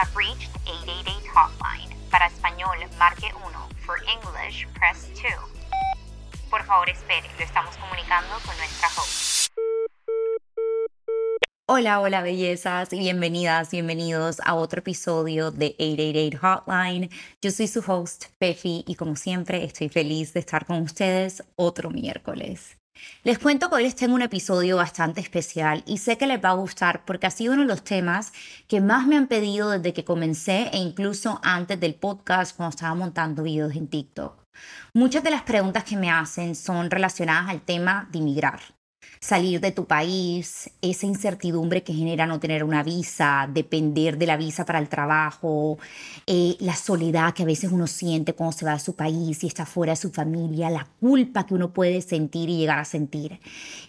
have reached 888 Hotline. Para español, marque 1. For English, press 2. Por favor, espere. Lo estamos comunicando con nuestra host. Hola, hola bellezas y bienvenidas, bienvenidos a otro episodio de 888 Hotline. Yo soy su host, Pefi, y como siempre estoy feliz de estar con ustedes otro miércoles. Les cuento que hoy les tengo un episodio bastante especial y sé que les va a gustar porque ha sido uno de los temas que más me han pedido desde que comencé e incluso antes del podcast cuando estaba montando videos en TikTok. Muchas de las preguntas que me hacen son relacionadas al tema de inmigrar salir de tu país, esa incertidumbre que genera no tener una visa, depender de la visa para el trabajo, eh, la soledad que a veces uno siente cuando se va a su país y está fuera de su familia, la culpa que uno puede sentir y llegar a sentir.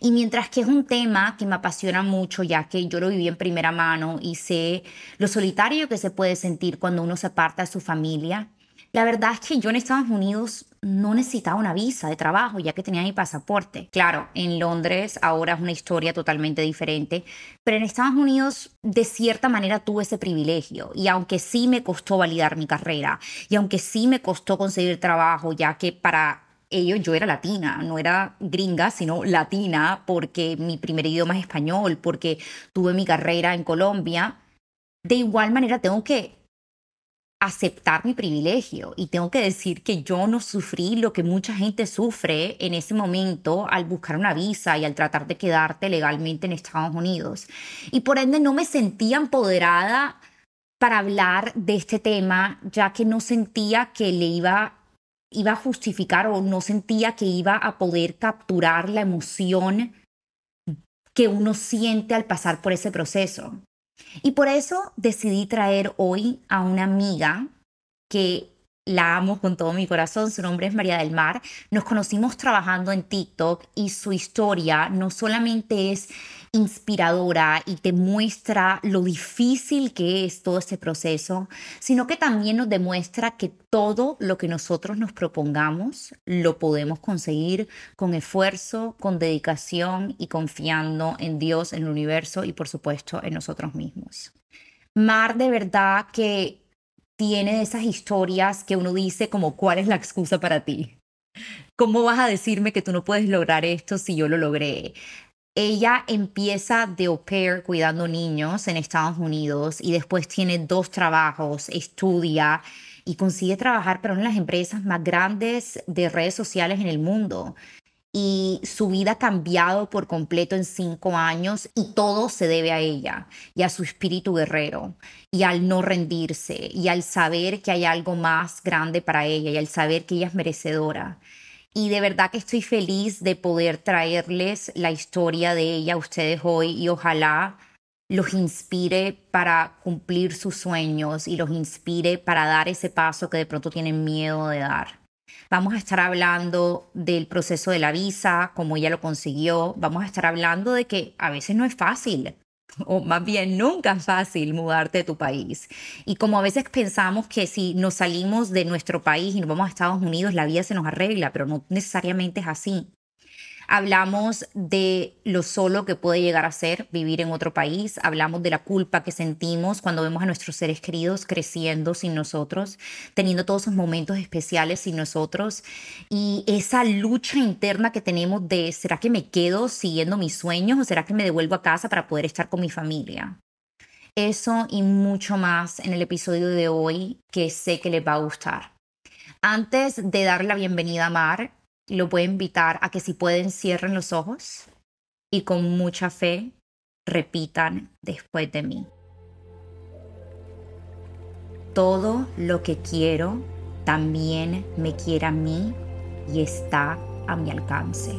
Y mientras que es un tema que me apasiona mucho, ya que yo lo viví en primera mano y sé lo solitario que se puede sentir cuando uno se aparta de su familia, la verdad es que yo en Estados Unidos no necesitaba una visa de trabajo ya que tenía mi pasaporte. Claro, en Londres ahora es una historia totalmente diferente, pero en Estados Unidos de cierta manera tuve ese privilegio y aunque sí me costó validar mi carrera y aunque sí me costó conseguir trabajo ya que para ellos yo era latina, no era gringa, sino latina porque mi primer idioma es español, porque tuve mi carrera en Colombia, de igual manera tengo que aceptar mi privilegio y tengo que decir que yo no sufrí lo que mucha gente sufre en ese momento al buscar una visa y al tratar de quedarte legalmente en Estados Unidos. Y por ende no me sentía empoderada para hablar de este tema, ya que no sentía que le iba iba a justificar o no sentía que iba a poder capturar la emoción que uno siente al pasar por ese proceso. Y por eso decidí traer hoy a una amiga que la amo con todo mi corazón, su nombre es María del Mar. Nos conocimos trabajando en TikTok y su historia no solamente es inspiradora y te muestra lo difícil que es todo este proceso, sino que también nos demuestra que todo lo que nosotros nos propongamos lo podemos conseguir con esfuerzo, con dedicación y confiando en Dios, en el universo y por supuesto en nosotros mismos. Mar de verdad que tiene esas historias que uno dice como cuál es la excusa para ti. ¿Cómo vas a decirme que tú no puedes lograr esto si yo lo logré? Ella empieza de au pair cuidando niños en Estados Unidos y después tiene dos trabajos, estudia y consigue trabajar una de las empresas más grandes de redes sociales en el mundo y su vida ha cambiado por completo en cinco años y todo se debe a ella y a su espíritu guerrero y al no rendirse y al saber que hay algo más grande para ella y al saber que ella es merecedora. Y de verdad que estoy feliz de poder traerles la historia de ella a ustedes hoy y ojalá los inspire para cumplir sus sueños y los inspire para dar ese paso que de pronto tienen miedo de dar. Vamos a estar hablando del proceso de la visa, cómo ella lo consiguió. Vamos a estar hablando de que a veces no es fácil, o más bien nunca es fácil mudarte de tu país. Y como a veces pensamos que si nos salimos de nuestro país y nos vamos a Estados Unidos, la vida se nos arregla, pero no necesariamente es así. Hablamos de lo solo que puede llegar a ser vivir en otro país, hablamos de la culpa que sentimos cuando vemos a nuestros seres queridos creciendo sin nosotros, teniendo todos esos momentos especiales sin nosotros y esa lucha interna que tenemos de ¿será que me quedo siguiendo mis sueños o será que me devuelvo a casa para poder estar con mi familia? Eso y mucho más en el episodio de hoy que sé que les va a gustar. Antes de dar la bienvenida a Mar, lo voy a invitar a que si pueden cierren los ojos y con mucha fe repitan después de mí. Todo lo que quiero también me quiere a mí y está a mi alcance.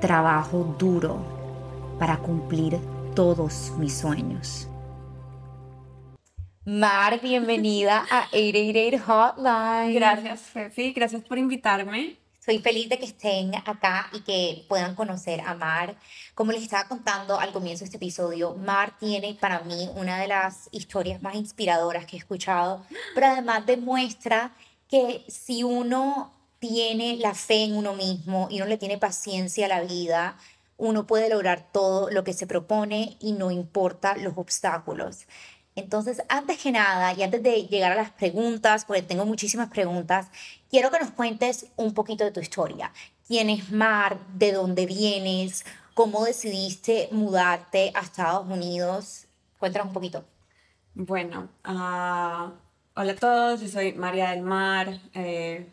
Trabajo duro para cumplir todos mis sueños. Mar, bienvenida a 888 Hotline. Gracias, Fefi. Gracias por invitarme. Soy feliz de que estén acá y que puedan conocer a Mar. Como les estaba contando al comienzo de este episodio, Mar tiene para mí una de las historias más inspiradoras que he escuchado, pero además demuestra que si uno tiene la fe en uno mismo y uno le tiene paciencia a la vida, uno puede lograr todo lo que se propone y no importa los obstáculos. Entonces, antes que nada, y antes de llegar a las preguntas, porque tengo muchísimas preguntas, quiero que nos cuentes un poquito de tu historia. ¿Quién es Mar? ¿De dónde vienes? ¿Cómo decidiste mudarte a Estados Unidos? Cuéntanos un poquito. Bueno, ah, hola a todos, yo soy María del Mar. Eh,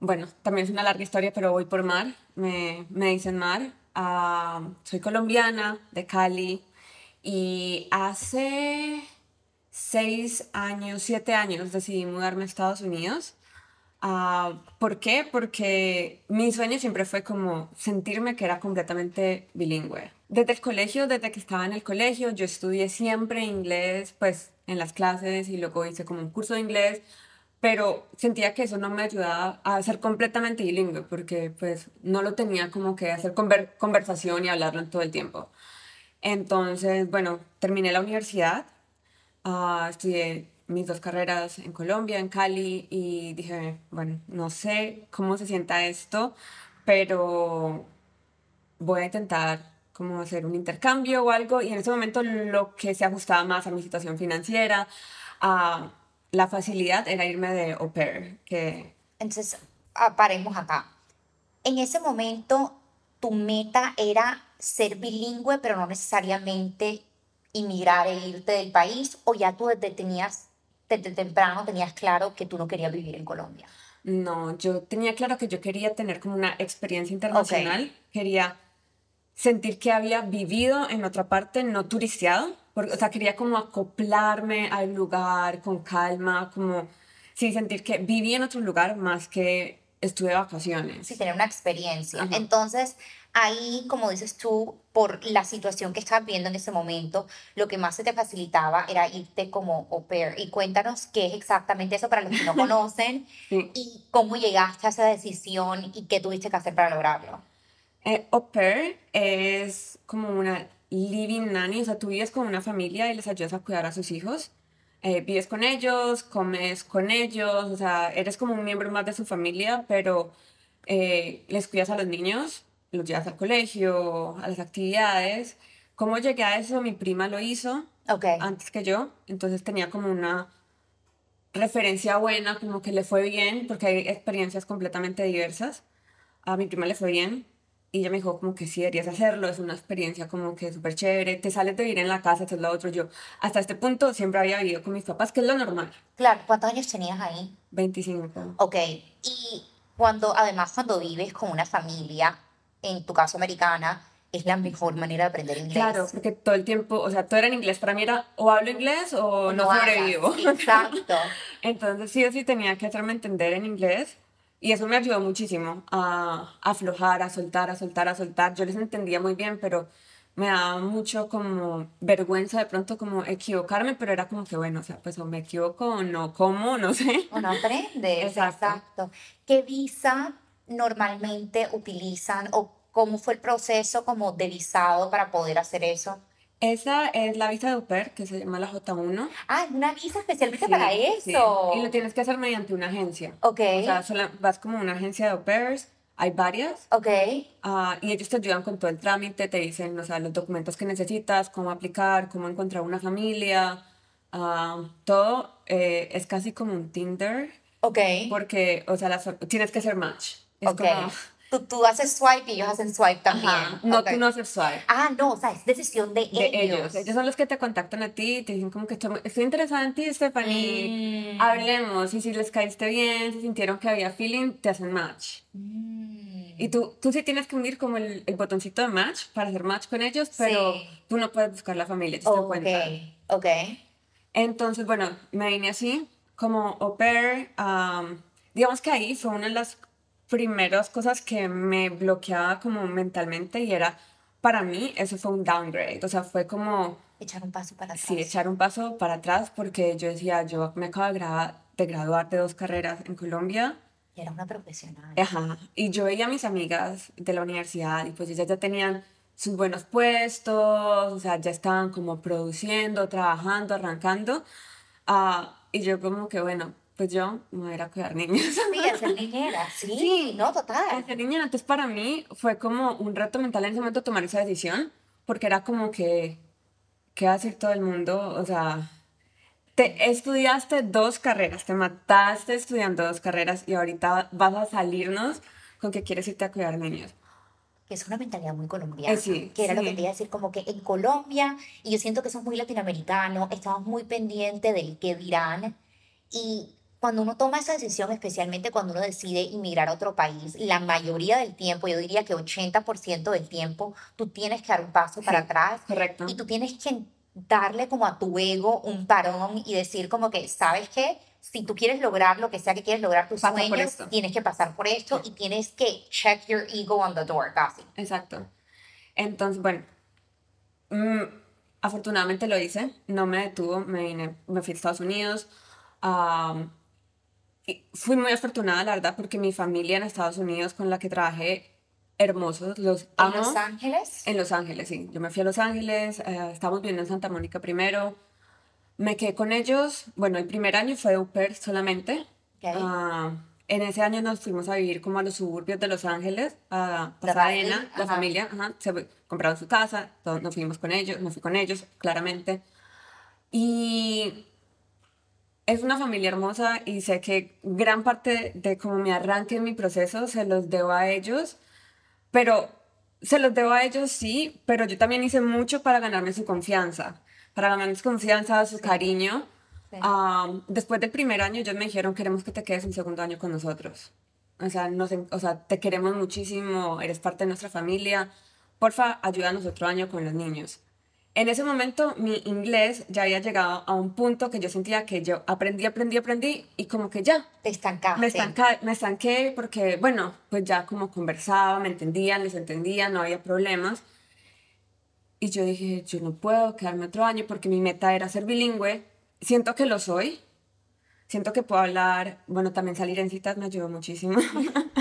bueno, también es una larga historia, pero voy por Mar, me, me dicen Mar. Ah, soy colombiana, de Cali, y hace seis años, siete años decidí mudarme a Estados Unidos. Uh, ¿Por qué? Porque mi sueño siempre fue como sentirme que era completamente bilingüe. Desde el colegio, desde que estaba en el colegio, yo estudié siempre inglés, pues en las clases y luego hice como un curso de inglés, pero sentía que eso no me ayudaba a ser completamente bilingüe porque pues no lo tenía como que hacer conversación y hablarlo todo el tiempo. Entonces, bueno, terminé la universidad, uh, estudié mis dos carreras en Colombia, en Cali, y dije, bueno, no sé cómo se sienta esto, pero voy a intentar como hacer un intercambio o algo, y en ese momento lo que se ajustaba más a mi situación financiera, a la facilidad era irme de au pair, que... Entonces, ah, paremos acá. En ese momento, tu meta era ser bilingüe, pero no necesariamente inmigrar e irte del país, o ya tú desde, tenías, desde temprano tenías claro que tú no querías vivir en Colombia? No, yo tenía claro que yo quería tener como una experiencia internacional, quería sentir que había vivido en otra parte, no turisteado, porque, o sea, quería como acoplarme al lugar con calma, como, sí, sentir que viví en otro lugar más que estuve de vacaciones. Sí, tener una experiencia. Entonces, ahí, como dices tú, por la situación que estabas viendo en ese momento, lo que más se te facilitaba era irte como au pair. Y cuéntanos qué es exactamente eso para los que no conocen y cómo llegaste a esa decisión y qué tuviste que hacer para lograrlo. Eh, au pair es como una living nanny, o sea, tú vives con una familia y les ayudas a cuidar a sus hijos. Eh, vives con ellos, comes con ellos, o sea, eres como un miembro más de su familia, pero eh, les cuidas a los niños los llevas al colegio, a las actividades. ¿Cómo llegué a eso? Mi prima lo hizo okay. antes que yo, entonces tenía como una referencia buena, como que le fue bien, porque hay experiencias completamente diversas. A mi prima le fue bien y ella me dijo como que sí, deberías hacerlo, es una experiencia como que súper chévere, te sales de vivir en la casa, esto es lo otro. Yo hasta este punto siempre había vivido con mis papás, que es lo normal. Claro, ¿cuántos años tenías ahí? 25. Ok, y cuando, además cuando vives con una familia, en tu caso americana, es la mejor manera de aprender inglés. Claro, porque todo el tiempo, o sea, todo era en inglés. Para mí era o hablo inglés o, no, sobrevivo. Exacto. Entonces sí o sí tenía que hacerme entender en inglés y eso me ayudó muchísimo a, aflojar, a soltar, a soltar, a soltar. Yo les entendía muy bien, pero me daba mucho como vergüenza de pronto como equivocarme, pero era como que bueno, o sea, pues o me equivoco o no como, no sé. O no aprendes. Exacto. Exacto. ¿Qué visa normalmente utilizan o cómo fue el proceso como de visado para poder hacer eso? Esa es la visa de au pair, que se llama la J1. Ah, una visa especialmente para eso. Y lo tienes que hacer mediante una agencia. Ok. O sea, vas como una agencia de au pairs, hay varias. Ok. Uh, y ellos te ayudan con todo el trámite, te dicen, o sea, los documentos que necesitas, cómo aplicar, cómo encontrar una familia. Uh, todo eh, es casi como un Tinder. Ok. Porque, o sea, las, tienes que hacer match. Es ok. Tú, tú, haces swipe y ellos hacen swipe también. No, tú no haces swipe. Ah, no, o sea, es decisión de, de ellos. ellos. son los que te contactan a ti y te dicen como que estoy, interesada en ti, Stephanie. Mm. Hablemos. Y si les caíste bien, si sintieron que había feeling, te hacen match. Mm. Y tú, tú sí tienes que unir como el, el, botoncito de match para hacer match con ellos, pero tú no puedes buscar la familia, te okay. cuenta. Ok. Entonces, bueno, me vine así, como au pair. Um, digamos que ahí fue una de las primeras cosas que me bloqueaba como mentalmente y era, para mí, eso fue un downgrade, o sea, fue como... Echar un paso para atrás. Sí, echar un paso para atrás porque yo decía, yo me acabo de, de graduar de dos carreras en Colombia. Y era una profesional. Ajá, y yo veía a mis amigas de la universidad y pues ellas ya tenían sus buenos puestos, o sea, ya estaban como produciendo, trabajando, arrancando. Uh, y yo como que, bueno, pues yo me voy a ir a cuidar niños. Sí, a ser niñera, sí, Sí. no, total. A ser niñera, entonces para mí fue como un reto mental en ese momento tomar esa decisión, porque era como que, ¿qué va a decir todo el mundo? O sea, te estudiaste dos carreras, te mataste estudiando dos carreras y ahorita vas a salirnos con que quieres irte a cuidar niños. es una mentalidad muy colombiana, Eh, sí, que era lo que sí. te iba a decir, como que en Colombia, y yo siento que eso es muy latinoamericano, estamos muy pendientes del qué dirán, y cuando uno toma esa decisión, especialmente cuando uno decide inmigrar a otro país, la mayoría del tiempo, yo diría que 80% del tiempo, tú tienes que dar un paso para Sí, atrás Correcto. y tú tienes que darle como a tu ego un parón y decir como que, ¿sabes qué? Si tú quieres lograr lo que sea que quieres lograr tus Pasa sueños, tienes que pasar por esto y tienes que check your ego on the door, casi. Exacto. Entonces, bueno, mm, afortunadamente lo hice, no me detuvo, me vine, me fui a Estados Unidos. y fui muy afortunada, la verdad, porque mi familia en Estados Unidos con la que trabajé, hermosos, los En amo. Los Ángeles. En Los Ángeles, sí. Yo me fui a Los Ángeles, eh, estábamos viviendo en Santa Mónica primero. Me quedé con ellos. Bueno, el primer año fue au pair solamente. Ok. Ah, en ese año nos fuimos a vivir como a los suburbios de Los Ángeles, a Pasadena, la ajá. familia, ajá, se compraron su casa, todos nos fuimos con ellos, me fui con ellos, claramente. Y es una familia hermosa y sé que gran parte de como mi arranque en mi proceso se los debo a ellos, pero se los debo a ellos sí, pero yo también hice mucho para ganarme su confianza, para ganarme su confianza, su cariño. Sí. Am, después del primer año ellos me dijeron queremos que te quedes un segundo año con nosotros. O sea, nos o sea, te queremos muchísimo, eres parte de nuestra familia. Porfa, ayúdanos otro año con los niños. En ese momento mi inglés ya había llegado a un punto que yo sentía que yo aprendí, aprendí, aprendí y como que ya, Te estancaste. me, estanca- me estanqué porque, bueno, pues ya como conversaba, me entendían, les entendía, no había problemas. Y yo dije, yo no puedo quedarme otro año porque mi meta era ser bilingüe. Siento que lo soy. Siento que puedo hablar, bueno, también salir en citas me ayudó muchísimo.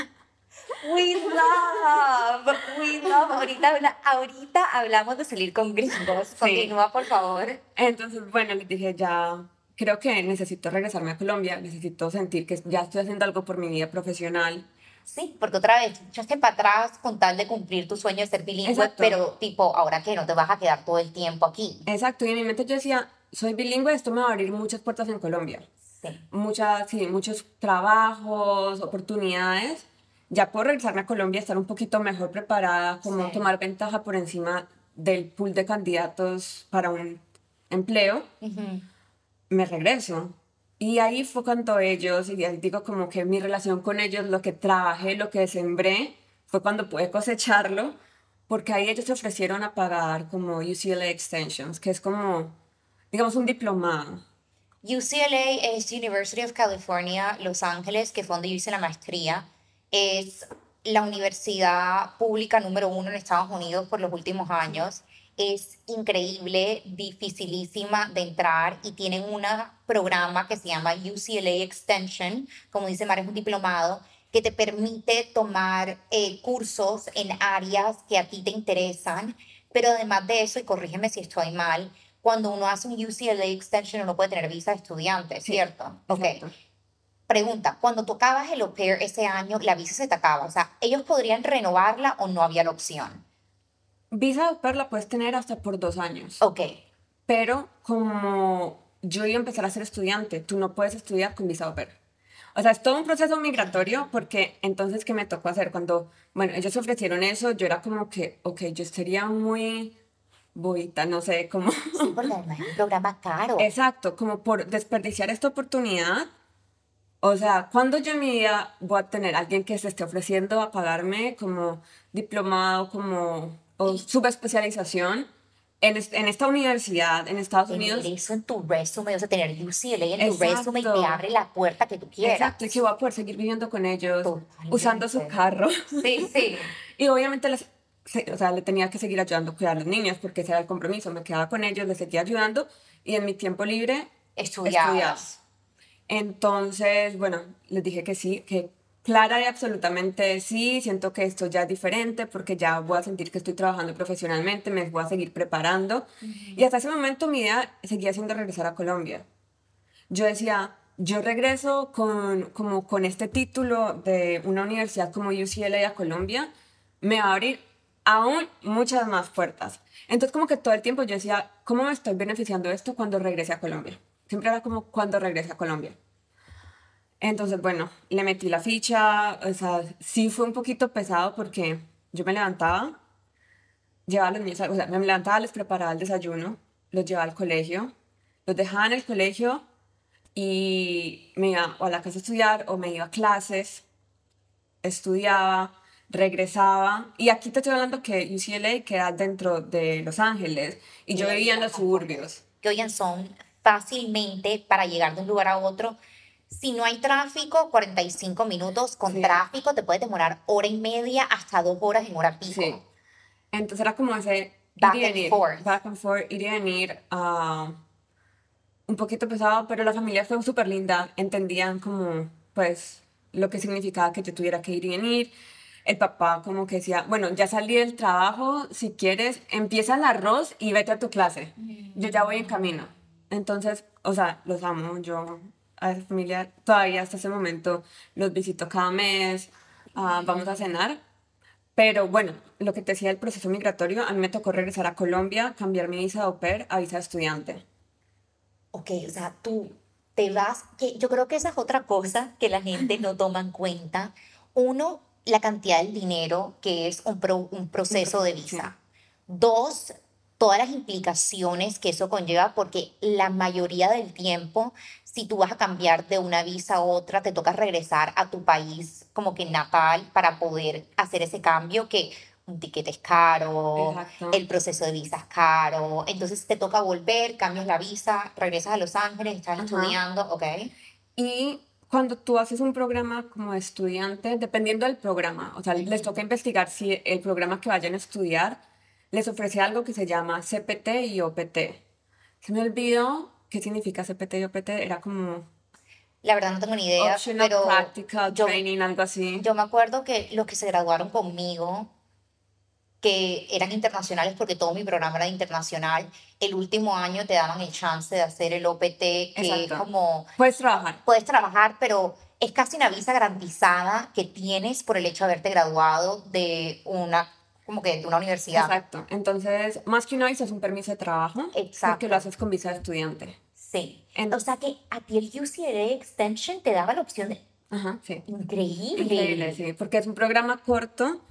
We love, we love. Ahorita, habla- ahorita hablamos de salir con gringos. Continúa, por favor. Entonces, bueno, les dije, ya creo que necesito regresarme a Colombia, necesito sentir que ya estoy haciendo algo por mi vida profesional. Sí, porque otra vez, echaste para atrás con tal de cumplir tu sueño de ser bilingüe, Exacto. pero tipo, ahora que no te vas a quedar todo el tiempo aquí. Exacto, y en mi mente yo decía, soy bilingüe, esto me va a abrir muchas puertas en Colombia. Sí. muchas, sí, muchos trabajos, oportunidades. Ya puedo regresarme a Colombia, estar un poquito mejor preparada, como Sí. tomar ventaja por encima del pool de candidatos para un empleo. Ujú. Me regreso. Y ahí fue cuando ellos, y ahí digo como que mi relación con ellos, lo que trabajé, lo que sembré, fue cuando pude cosecharlo, porque ahí ellos se ofrecieron a pagar como UCLA Extensions, que es como, digamos, un diplomado. UCLA es University of California, Los Ángeles, que fue donde yo hice la maestría. Es la universidad pública número uno en Estados Unidos por los últimos años. Es increíble, dificilísima de entrar y tienen un programa que se llama UCLA Extension, como dice Mar, es un diplomado que te permite tomar eh, cursos en áreas que a ti te interesan, pero además de eso, y corrígeme si estoy mal, cuando uno hace un UCLA Extension uno puede tener visa de estudiante, Sí, ¿cierto? Ok. Exacto. Pregunta, cuando tocabas el au pair ese año, la visa se te acaba, o sea, ¿ellos podrían renovarla o no había la opción? Visa de au pair la puedes tener hasta por dos años. Ok, Pero como yo iba a empezar a ser estudiante, tú no puedes estudiar con visa au pair. O sea, es todo un proceso migratorio porque entonces, ¿qué me tocó hacer? Cuando, bueno, ellos ofrecieron eso, yo era como que, ok, yo sería muy boita, no sé, como... sí, porque además es un programa caro. Exacto, como por desperdiciar esta oportunidad. O sea, cuando yo en mi vida voy a tener alguien que se esté ofreciendo a pagarme como diplomado, como o subespecialización en, en esta universidad en Estados Unidos? Eso en tu resume, o sea, tener UCLA en tu resume y te Exacto. abre la puerta que tú quieras. Exacto, y que voy a poder seguir viviendo con ellos, Totalmente. usando su carro. Sí, sí. Y obviamente les, o sea, le tenía que seguir ayudando a cuidar a los niños porque ese era el compromiso. Me quedaba con ellos, les seguía ayudando y en mi tiempo libre Estudiabas. estudiaba. Entonces, bueno, les dije que sí, que clara y absolutamente sí, siento que esto ya es diferente porque ya voy a sentir que estoy trabajando profesionalmente, me voy a seguir preparando. Y hasta ese momento mi idea seguía siendo regresar a Colombia. Yo decía, yo regreso con, como con este título de una universidad como UCLA a Colombia, me va a abrir aún muchas más puertas. Entonces como que todo el tiempo yo decía, ¿cómo me estoy beneficiando de esto cuando regrese a Colombia? Siempre era como cuando regrese a Colombia. Entonces, bueno, le metí la ficha, o sea, sí fue un poquito pesado porque yo me levantaba, llevaba a los niños, o sea, me levantaba, les preparaba el desayuno, los llevaba al colegio, los dejaba en el colegio y me iba a la casa a estudiar o me iba a clases, estudiaba, regresaba. Y aquí te estoy hablando que UCLA queda dentro de Los Ángeles y yo vivía en los suburbios. Que oigan, son fácilmente para llegar de un lugar a otro. Si no hay tráfico, 45 minutos. Con tráfico te puede demorar hora y media hasta dos horas en hora pico. Sí. Entonces era como ese back and forth. Back and forth, ir y venir. Uh, un poquito pesado, pero la familia fue súper linda. Entendían como, pues, lo que significaba que yo tuviera que ir y venir. El papá como que decía, bueno, ya salí del trabajo, si quieres, empieza el arroz y vete a tu clase. Yo ya voy en camino. Entonces, o sea, los amo. Yo a esa familia todavía hasta ese momento los visito cada mes, uh, vamos a cenar. Pero bueno, lo que te decía del proceso migratorio, a mí me tocó regresar a Colombia, cambiar mi visa de au pair a visa de estudiante. Ok, o sea, tú te vas, que yo creo que esa es otra cosa que la gente no toma en cuenta. Uno, la cantidad de dinero que es un, un proceso de visa. Dos, todas las implicaciones que eso conlleva, porque la mayoría del tiempo, si tú vas a cambiar de una visa a otra, te toca regresar a tu país como que natal para poder hacer ese cambio que un ticket es caro, el proceso de visa es caro, entonces te toca volver, cambias la visa, regresas a Los Ángeles, estás estudiando, ¿ok? Y cuando tú haces un programa como estudiante, dependiendo del programa, o sea, les toca investigar si el programa que vayan a estudiar les ofrece algo que se llama CPT y OPT. Se me olvidó qué significa CPT y OPT, era como... La verdad no tengo ni idea, pero practical training, algo así. Yo me acuerdo que los que se graduaron conmigo, que eran internacionales porque todo mi programa era internacional, el último año te daban el chance de hacer el OPT, que es como... Puedes trabajar. Puedes trabajar, pero es casi una visa garantizada que tienes por el hecho de haberte graduado de una como que de una universidad. Exacto. Entonces, más que una visa es un permiso de trabajo. Exacto. Porque lo haces con visa de estudiante. Sí. o sea que a ti el UCLA Extension te daba la opción de... Ajá, sí. Increíble. Increíble, sí. Porque es un programa corto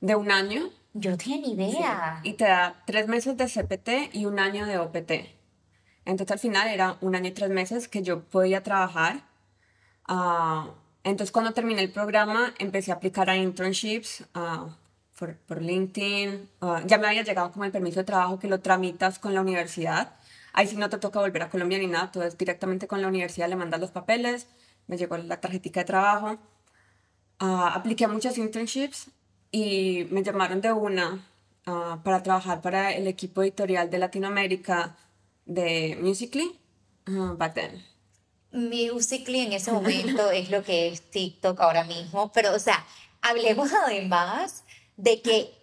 de un año. Yo no tenía ni idea. Y te da tres meses de CPT y un año de OPT. Entonces al final era un año y tres meses que yo podía trabajar. Uh, entonces cuando terminé el programa empecé a aplicar a internships. Uh, por, por LinkedIn. Ah, ya me había llegado como el permiso de trabajo que lo tramitas con la universidad. Ahí sí no te toca volver a Colombia ni nada, tú es directamente con la universidad, le mandas los papeles, me llegó la tarjetita de trabajo. Uh, apliqué a muchas internships y me llamaron de una uh, para trabajar para el equipo editorial de Latinoamérica de Musically back then. Musically en ese momento es lo que es TikTok ahora mismo, pero o sea, hablemos además de que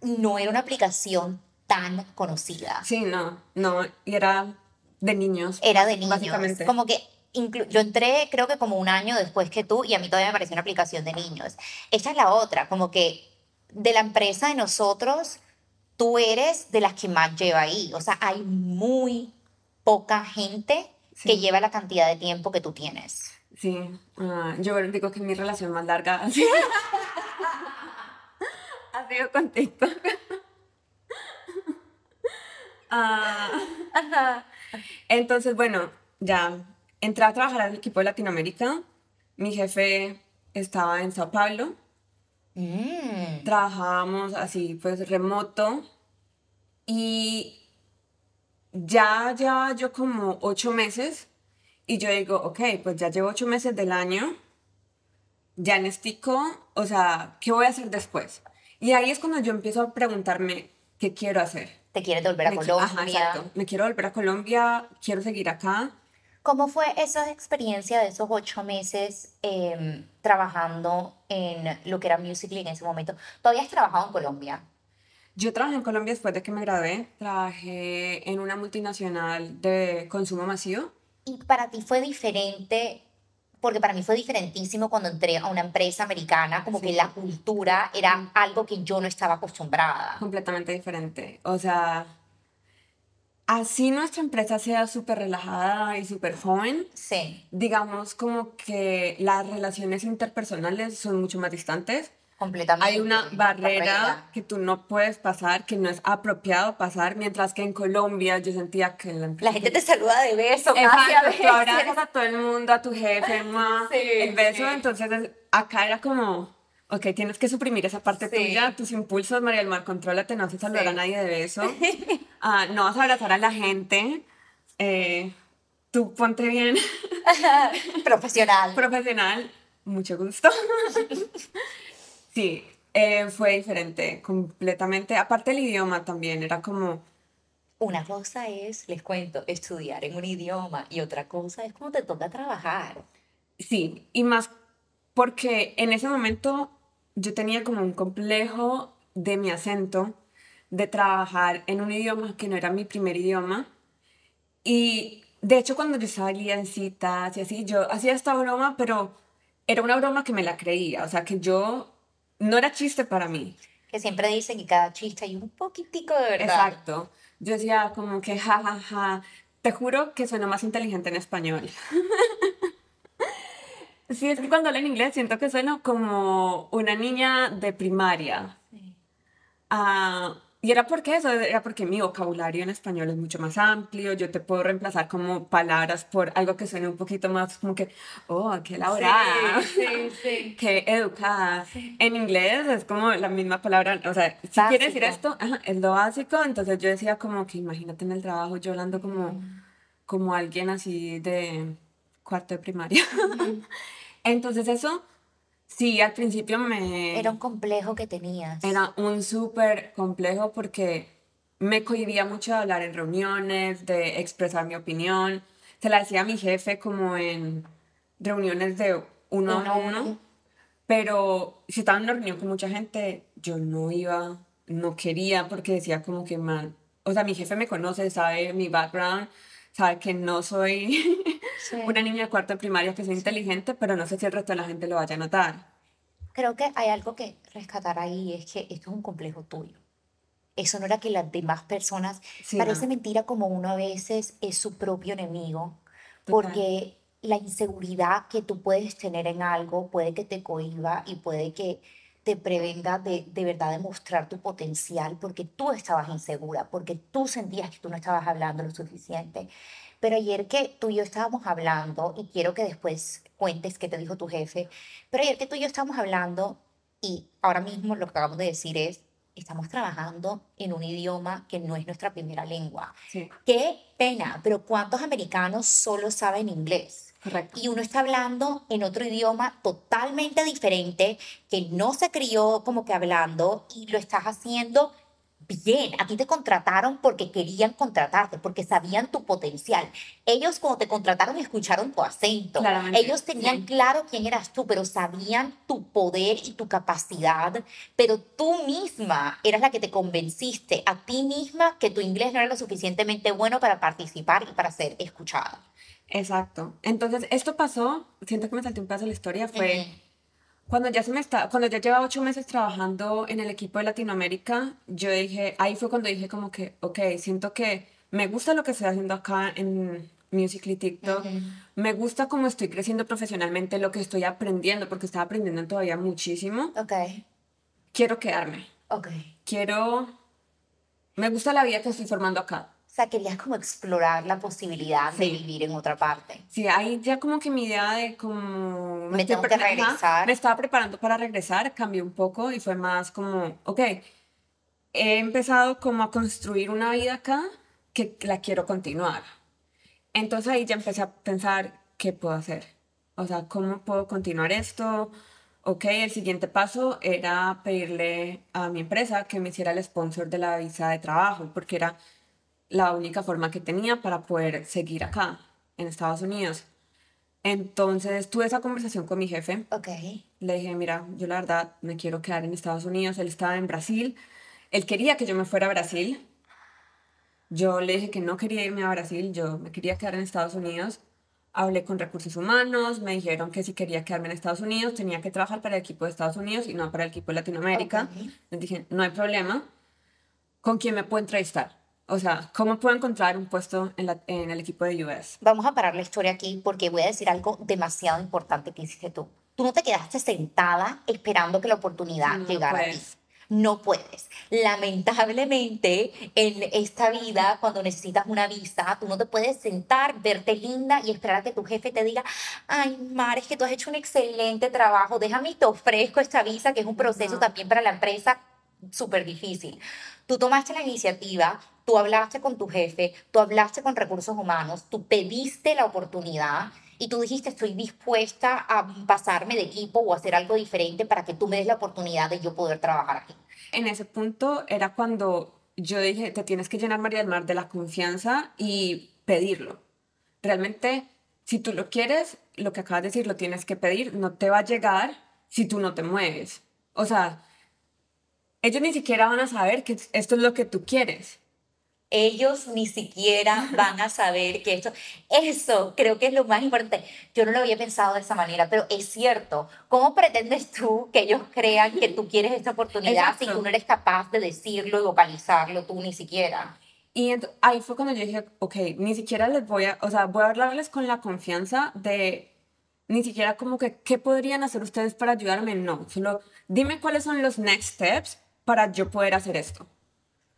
no era una aplicación tan conocida. Sí, no, no, y era de niños. Era de niños. Básicamente. Como que yo entré creo que como un año después que tú y a mí todavía me pareció una aplicación de niños. Esta es la otra, como que de la empresa de nosotros, tú eres de las que más lleva ahí. O sea, hay muy poca gente que lleva la cantidad de tiempo que tú tienes. Sí, ah, yo digo que es mi relación más larga. con TikTok. Ah, entonces, bueno, ya entré a trabajar al equipo de Latinoamérica. Mi jefe estaba en Sao Paulo. Mm. Trabajábamos así, pues remoto. Y ya llevaba yo como ocho meses. Y yo digo, ok, pues ya llevo ocho meses del año. Ya en estico, o sea, ¿qué voy a hacer después? Y ahí es cuando yo empiezo a preguntarme qué quiero hacer. ¿Te quieres volver a Colombia? Ajá, exacto. Me quiero volver a Colombia, quiero seguir acá. ¿Cómo fue esa experiencia de esos ocho meses em, trabajando en lo que era Musical.ly en ese momento? ¿Todavía has trabajado en Colombia? Yo trabajé en Colombia después de que me gradué. Trabajé en una multinacional de consumo masivo. Y para ti fue diferente, porque para mí fue diferentísimo cuando entré a una empresa americana, como que la cultura era algo que yo no estaba acostumbrada. Completamente diferente. O sea, así nuestra empresa sea súper relajada y súper joven, Sí, digamos como que las relaciones interpersonales son mucho más distantes. Completamente. Hay una barrera que tú no puedes pasar, que no es apropiado pasar, mientras que en Colombia yo sentía que la, La gente te saluda de beso, Exacto, tú abrazas a todo el mundo, a tu jefe, ma, Sí, el beso, sí. entonces es- acá era como, ok, tienes que suprimir esa parte Sí. tuya, tus impulsos, María del Mar, contrólate, no vas a saludar a nadie de beso, Ah, no vas a abrazar a la gente, eh, tú ponte bien, Profesional. profesional, mucho gusto. Sí, eh, fue diferente, completamente, aparte el idioma también, era como... Una cosa es, les cuento, estudiar en un idioma y otra cosa es cómo te toca trabajar. Sí, y más porque en ese momento yo tenía como un complejo de mi acento, de trabajar en un idioma que no era mi primer idioma. Y de hecho cuando yo salía en citas y así, yo hacía esta broma, pero era una broma que me la creía, o sea, que yo no era chiste para mí. Que siempre dicen que cada chiste hay un poquitico de verdad. Exacto. Yo decía como que, ja, ja, ja, te juro que sueno más inteligente en español. Sí, es que cuando hablo en inglés siento que sueno como una niña de primaria. Sí. Ah, y era porque eso, era porque mi vocabulario en español es mucho más amplio, yo te puedo reemplazar como palabras por algo que suene un poquito más como que, oh, qué elaborada, sí, sí. qué educada. En inglés es como la misma palabra, o sea, si quiere decir esto, ajá, es lo básico, entonces yo decía como que imagínate en el trabajo yo hablando como, como alguien así de cuarto de primaria. Entonces eso, sí, al principio me... Era un complejo que tenías. Era un súper complejo porque me cohibía mucho de hablar en reuniones, de expresar mi opinión. Se la decía a mi jefe como en reuniones de uno a uno. uno. Pero si estaba en una reunión con mucha gente, yo no iba, no quería porque decía como que man, o sea, mi jefe me conoce, sabe mi background, sabe que no soy Sí. una niña de cuarto de primaria, que soy inteligente, pero no sé si el resto de la gente lo vaya a notar. Creo que hay algo que rescatar ahí, es que esto es un complejo tuyo. Eso no era que las demás personas... Sí, Parece no. mentira como uno a veces es su propio enemigo, Total. porque la inseguridad que tú puedes tener en algo puede que te cohiba y puede que te prevenga de, de verdad demostrar tu potencial porque tú estabas insegura, porque tú sentías que tú no estabas hablando lo suficiente. Pero ayer que tú y yo estábamos hablando, y quiero que después cuentes qué te dijo tu jefe, pero ayer que tú y yo estábamos hablando, y ahora mismo lo que acabamos de decir es, estamos trabajando en un idioma que no es nuestra primera lengua. Sí, Qué pena, pero ¿cuántos americanos solo saben inglés? correcto. Y uno está hablando en otro idioma totalmente diferente, que no se crió como que hablando y lo estás haciendo bien. A ti te contrataron porque querían contratarte, porque sabían tu potencial. Ellos cuando te contrataron escucharon tu acento. Claramente, Ellos tenían sí. claro quién eras tú, pero sabían tu poder y tu capacidad. Pero tú misma eras la que te convenciste a ti misma que tu inglés no era lo suficientemente bueno para participar y para ser escuchada. Exacto. Entonces, esto pasó, siento que me salté un paso de la historia, fue. Cuando ya se me está, cuando ya llevaba ocho meses trabajando en el equipo de Latinoamérica, yo dije, ahí fue cuando dije como que, ok, siento que me gusta lo que estoy haciendo acá en Musical.ly TikTok, me gusta cómo estoy creciendo profesionalmente, lo que estoy aprendiendo, porque estaba aprendiendo todavía muchísimo. Ok, Quiero quedarme, ok. quiero, me gusta la vida que estoy formando acá. O sea, querías como explorar la posibilidad de Sí. vivir en otra parte. Sí, ahí ya como que mi idea de como... Me estoy tengo que regresar. me estaba preparando para regresar, cambió un poco y fue más como, ok, he empezado como a construir una vida acá que la quiero continuar. Entonces ahí ya empecé a pensar qué puedo hacer. O sea, ¿cómo puedo continuar esto? Ok, el siguiente paso era pedirle a mi empresa que me hiciera el sponsor de la visa de trabajo, porque era la única forma que tenía para poder seguir acá, en Estados Unidos. Entonces tuve esa conversación con mi jefe. Ok. Le dije, mira, yo la verdad me quiero quedar en Estados Unidos. Él estaba en Brasil. Él quería que yo me fuera a Brasil. Yo le dije que no quería irme a Brasil, yo me quería quedar en Estados Unidos. hablé con recursos humanos, me dijeron que si quería quedarme en Estados Unidos tenía que trabajar para el equipo de Estados Unidos y no para el equipo de Latinoamérica. Ok. Les dije, no hay problema. ¿Con quién me puedo entrevistar? O sea, ¿cómo puedo encontrar un puesto en, la- en el equipo de US? Vamos a parar la historia aquí porque voy a decir algo demasiado importante que hiciste tú. Tú no te quedaste sentada esperando que la oportunidad No llegara a ti. No puedes. Lamentablemente, en esta vida, cuando necesitas una visa, tú no te puedes sentar, verte linda y esperar a que tu jefe te diga, ay, Mar, es que tú has hecho un excelente trabajo, déjame y te ofrezco esta visa, que es un proceso Ajá. también para la empresa súper difícil. Tú tomaste la iniciativa, tú hablaste con tu jefe, tú hablaste con recursos humanos, tú pediste la oportunidad y tú dijiste estoy dispuesta a pasarme de equipo o hacer algo diferente para que tú me des la oportunidad de yo poder trabajar aquí. En ese punto era cuando yo dije, te tienes que llenar, María del Mar, de la confianza y pedirlo. Realmente, si tú lo quieres, lo que acabas de decir, lo tienes que pedir, no te va a llegar si tú no te mueves. O sea, ellos ni siquiera van a saber que esto es lo que tú quieres. Ellos ni siquiera van a saber que esto, eso creo que es lo más importante. Yo no lo había pensado de esa manera, pero es cierto. ¿Cómo pretendes tú que ellos crean que tú quieres esta oportunidad si Exacto. tú no eres capaz de decirlo y vocalizarlo tú ni siquiera? Y ahí fue cuando yo dije, ok, ni siquiera les voy a, o sea, voy a hablarles con la confianza de, ni siquiera como que, ¿qué podrían hacer ustedes para ayudarme? No, solo dime cuáles son los next steps para yo poder hacer esto.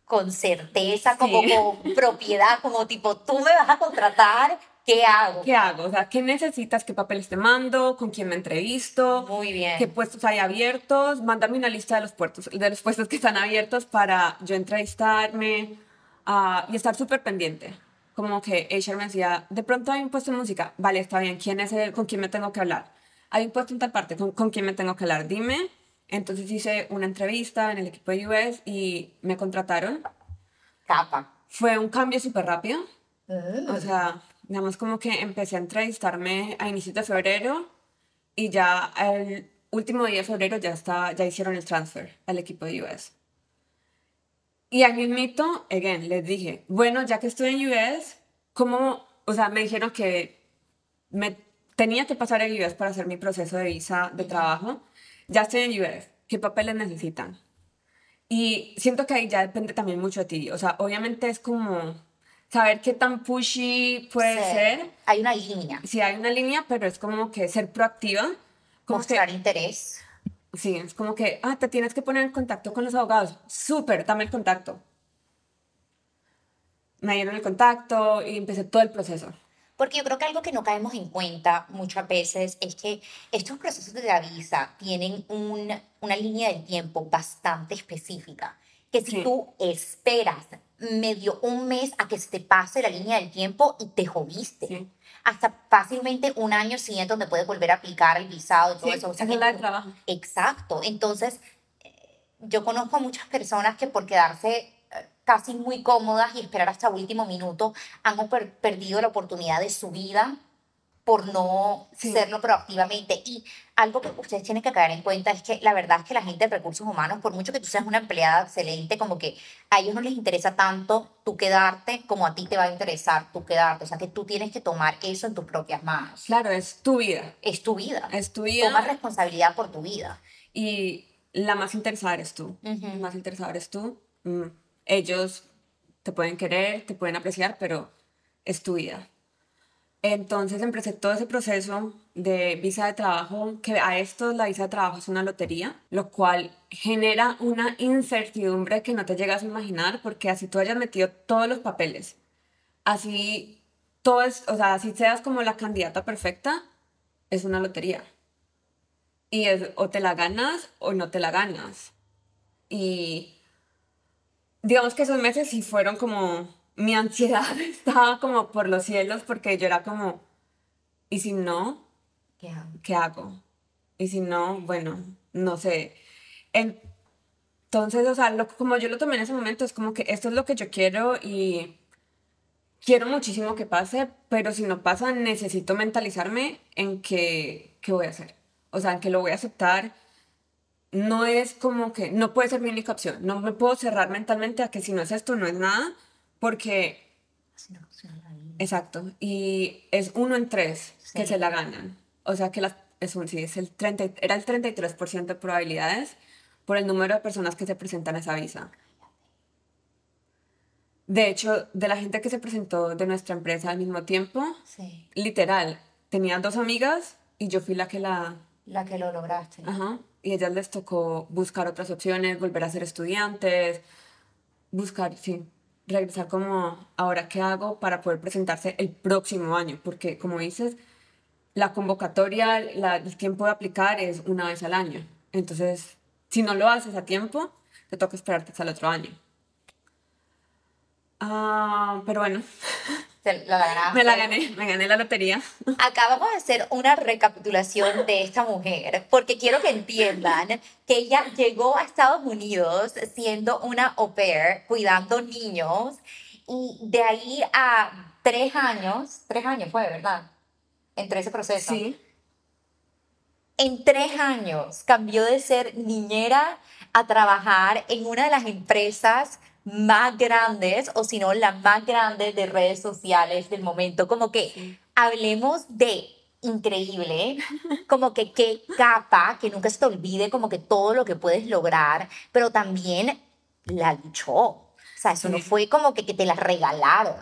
con certeza, como Sí. con propiedad, como tipo, tú me vas a contratar, ¿qué hago? ¿Qué hago? O sea, ¿qué necesitas? ¿Qué papeles te mando? ¿Con quién me entrevisto? Muy bien. ¿Qué puestos hay abiertos? Mándame una lista de los, puestos, de los puestos que están abiertos para yo entrevistarme ah, y estar súper pendiente. Como que HR me decía, de pronto hay un puesto en música. Vale, está bien. ¿Quién es el, ¿Con quién me tengo que hablar? Hay un puesto en tal parte. ¿Con, con quién me tengo que hablar? Dime. Entonces hice una entrevista en el equipo de US y me contrataron. Capa. Fue un cambio súper rápido. Mm. O sea, digamos como que empecé a entrevistarme a inicios de febrero y ya el último día de febrero ya, está, ya hicieron el transfer al equipo de US. Y al mismito, again, les dije, bueno, ya que estoy en US, ¿cómo? O sea, me dijeron que me tenía que pasar el US para hacer mi proceso de visa de trabajo. Ya estoy en US, ¿qué papeles necesitan? Y siento que ahí ya depende también mucho de ti. O sea, obviamente es como saber qué tan pushy puede Sí. ser. Hay una línea. Sí hay una línea, pero es como que ser proactiva. Como que, Mostrar interés. sí, es como que, ah, te tienes que poner en contacto con los abogados. Súper, dame el contacto. Me dieron el contacto y empecé todo el proceso. Porque yo creo que algo que no caemos en cuenta muchas veces es que estos procesos de la visa tienen un- una línea de tiempo bastante específica. Que si Sí. tú esperas medio un mes a que se te pase la línea del tiempo y te jodiste. Sí. Hasta fácilmente un año siguiente donde puedes volver a aplicar el visado y todo Sí, eso. O sea es la de trabajo. Exacto. Entonces, eh, yo conozco a muchas personas que por quedarse casi muy cómodas y esperar hasta último minuto han per- perdido la oportunidad de su vida por no Sí. serlo proactivamente. Y algo que ustedes tienen que caer en cuenta es que la verdad es que la gente de recursos humanos, por mucho que tú seas una empleada excelente, como que a ellos no les interesa tanto tú quedarte como a ti te va a interesar tú quedarte. O sea que tú tienes que tomar eso en tus propias manos. Claro, es tu vida. Es tu vida. Es tu vida. Toma responsabilidad por tu vida. Y la más interesada eres tú. Ujú. La más interesada eres tú. Mm, Ellos te pueden querer, te pueden apreciar, pero es tu vida. Entonces empecé todo ese proceso de visa de trabajo, que a esto la visa de trabajo es una lotería, lo cual genera una incertidumbre que no te llegas a imaginar, porque así tú hayas metido todos los papeles, así todo es, o sea, así seas como la candidata perfecta, es una lotería. Y es o te la ganas o no te la ganas. Y digamos que esos meses sí fueron como, mi ansiedad estaba como por los cielos porque yo era como, ¿y si no? ¿Qué hago? ¿Qué hago? Y si no, bueno, no sé. Entonces, o sea, lo- como yo lo tomé en ese momento, es como que esto es lo que yo quiero y quiero muchísimo que pase, pero si no pasa, necesito mentalizarme en que, qué voy a hacer. O sea, en que lo voy a aceptar. No es como que, no puede ser mi única opción. No me puedo cerrar mentalmente a que si no es esto, no es nada, porque no. Exacto. Y es uno en tres que se la ganan. O sea que las, es un, sí, es el 30, y- era el 33% de probabilidades por el número de personas que se presentan a esa visa. De hecho, de la gente que se presentó de nuestra empresa al mismo tiempo, Sí. literal, tenía dos amigas y yo fui la que la... La que lo lograste. Ajá. Y ellas les tocó buscar otras opciones, volver a ser estudiantes, buscar, sí, regresar como, ahora qué hago para poder presentarse el próximo año, porque como dices, la convocatoria, la- el tiempo de aplicar es una vez al año. Entonces, si no lo haces a tiempo, te toca esperarte hasta el otro año. Ah, pero bueno, Te la ganaste. me la gané, me gané la lotería. Acá vamos a hacer una recapitulación de esta mujer, porque quiero que entiendan que ella llegó a Estados Unidos siendo una au pair, cuidando niños, y de ahí a tres años, tres años fue, ¿verdad? Entre ese proceso. Sí, En tres años cambió de ser niñera a trabajar en una de las empresas más grandes, o si no, la más grande de redes sociales del momento. Como que hablemos de increíble, como que qué capa, que nunca se te olvide como que todo lo que puedes lograr, pero también la luchó. O sea, eso no fue como que, que te la regalaron.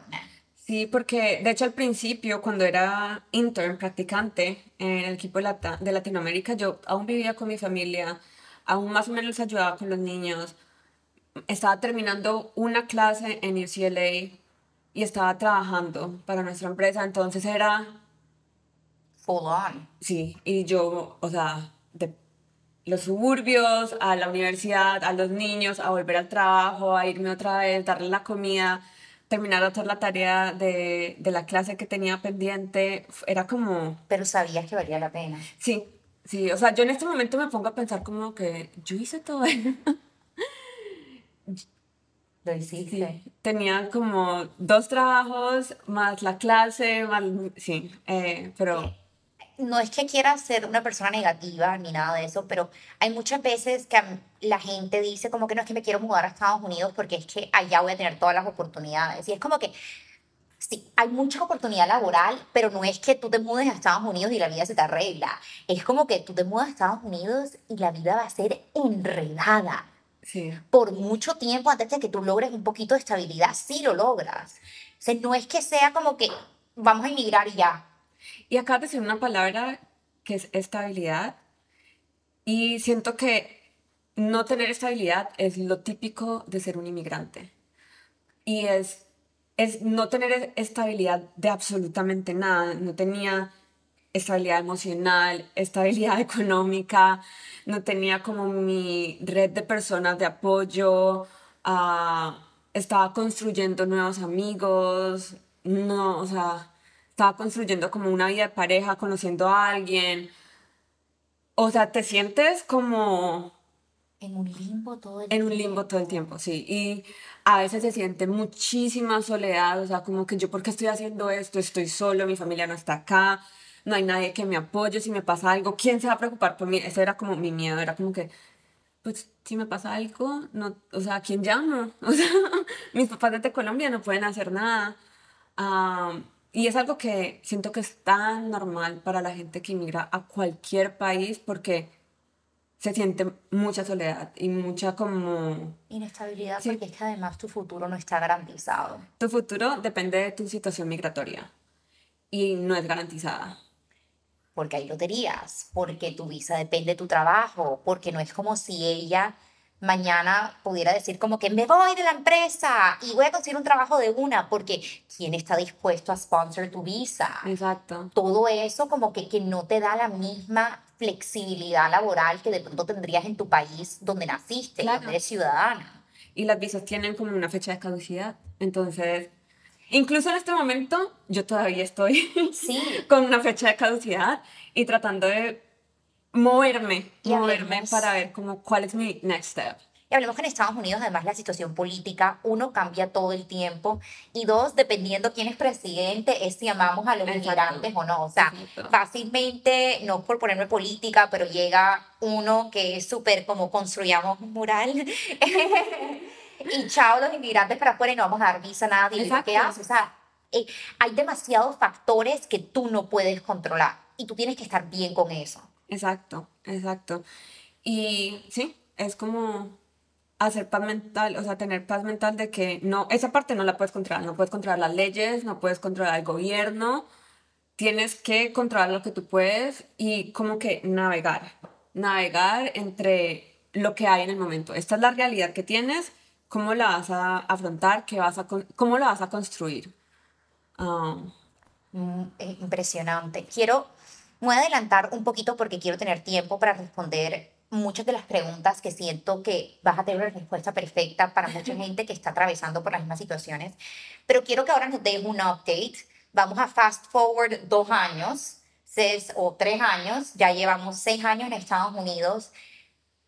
Sí, porque de hecho al principio, cuando era intern, practicante en el equipo de, Latinoamérica, yo aún vivía con mi familia, aún más o menos ayudaba con los niños. Estaba terminando una clase en UCLA y estaba trabajando para nuestra empresa, entonces era, Full on. sí, y yo, o sea, de los suburbios, a la universidad, a los niños, a volver al trabajo, a irme otra vez, darle la comida, terminar de hacer la tarea de, de la clase que tenía pendiente, era como, Pero sabías que valía la pena. sí, sí, o sea, yo en este momento me pongo a pensar como que yo hice todo eso. Lo hiciste. Tenía como dos trabajos, más la clase, más, sí, eh, pero no es que quiera ser una persona negativa ni nada de eso, pero hay muchas veces que la gente dice como que no es que me quiero mudar a Estados Unidos porque es que allá voy a tener todas las oportunidades. Y es como que sí, hay mucha oportunidad laboral, pero no es que tú te mudes a Estados Unidos y la vida se te arregla. Es como que tú te mudas a Estados Unidos y la vida va a ser enredada. Sí. Por mucho tiempo antes de que tú logres un poquito de estabilidad, sí lo logras. O sea, no es que sea como que vamos a emigrar y ya. Y de decir una palabra que es estabilidad. Y siento que no tener estabilidad es lo típico de ser un inmigrante. Y es, es no tener estabilidad de absolutamente nada. No tenía estabilidad emocional, estabilidad económica, no tenía como mi red de personas de apoyo, ah, estaba construyendo nuevos amigos, no, o sea, estaba construyendo como una vida de pareja, conociendo a alguien. O sea, te sientes como En un limbo todo el en un limbo todo el tiempo, sí. Y a veces se siente muchísima soledad, o sea, como que yo, ¿por qué estoy haciendo esto? Estoy solo, mi familia no está acá, no hay nadie que me apoye, si me pasa algo, ¿quién se va a preocupar por mí? Ese era como mi miedo, era como que, pues, si me pasa algo, no, o sea, ¿a quién llamo? O sea, mis papás desde Colombia no pueden hacer nada. Y es algo que siento que es tan normal para la gente que inmigra a cualquier país porque se siente mucha soledad y mucha como... Inestabilidad Sí. porque es que además tu futuro no está garantizado. Tu futuro depende de tu situación migratoria y no es garantizada. Porque hay loterías, porque tu visa depende de tu trabajo, porque no es como si ella mañana pudiera decir como que me voy de la empresa y voy a conseguir un trabajo de una, porque ¿quién está dispuesto a sponsor tu visa? Exacto. Todo eso como que, que no te da la misma flexibilidad laboral que de pronto tendrías en tu país donde naciste, Claro. donde eres ciudadana. Y las visas tienen como una fecha de caducidad. Entonces, incluso en este momento, yo todavía estoy Sí, con una fecha de caducidad y tratando de moverme, Y moverme hablemos- para ver como cuál es mi next step. Y hablemos que en Estados Unidos, además, la situación política, uno, cambia todo el tiempo, y dos, dependiendo quién es presidente, es si amamos a los Exacto. inmigrantes o no. O sea, Exacto. fácilmente, no por ponerme política, pero llega uno que es súper como construyamos un mural, y chao los inmigrantes para afuera y no vamos a dar visa a nadie. ¿Y ¿Qué haces? O sea, eh, hay demasiados factores que tú no puedes controlar y tú tienes que estar bien con eso. Exacto, exacto. Y sí, es como hacer paz mental, o sea, tener paz mental de que no, esa parte no la puedes controlar, no puedes controlar las leyes, no puedes controlar el gobierno, tienes que controlar lo que tú puedes y como que navegar, navegar entre lo que hay en el momento. Esta es la realidad que tienes, cómo la vas a afrontar, ¿Qué vas a, cómo la vas a construir. Ah. Mm, eh, impresionante. Quiero, voy a adelantar un poquito porque quiero tener tiempo para responder muchas de las preguntas que siento que vas a tener una respuesta perfecta para mucha gente que está atravesando por las mismas situaciones. Pero quiero que ahora nos des un update. Vamos a fast forward dos años seis o tres años. Ya llevamos seis años en Estados Unidos.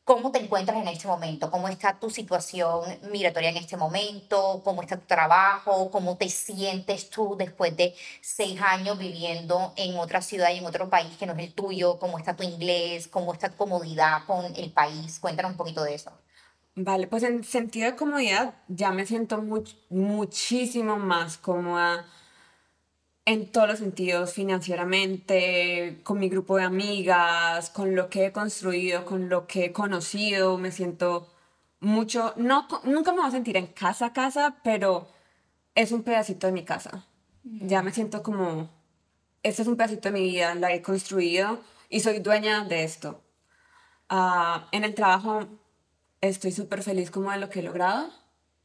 ¿Cómo te encuentras en este momento? ¿Cómo está tu situación migratoria en este momento? ¿Cómo está tu trabajo? ¿Cómo te sientes tú después de seis años viviendo en otra ciudad y en otro país que no es el tuyo? ¿Cómo está tu inglés? ¿Cómo está tu comodidad con el país? Cuéntanos un poquito de eso. Vale, pues en sentido de comodidad ya me siento muchísimo más cómoda en todos los sentidos, financieramente, con mi grupo de amigas, con lo que he construido, con lo que he conocido, me siento mucho, no, nunca me voy a sentir en casa a casa, pero es un pedacito de mi casa. Ya me siento como, este es un pedacito de mi vida, la he construido y soy dueña de esto. Ah, en el trabajo estoy súper feliz como de lo que he logrado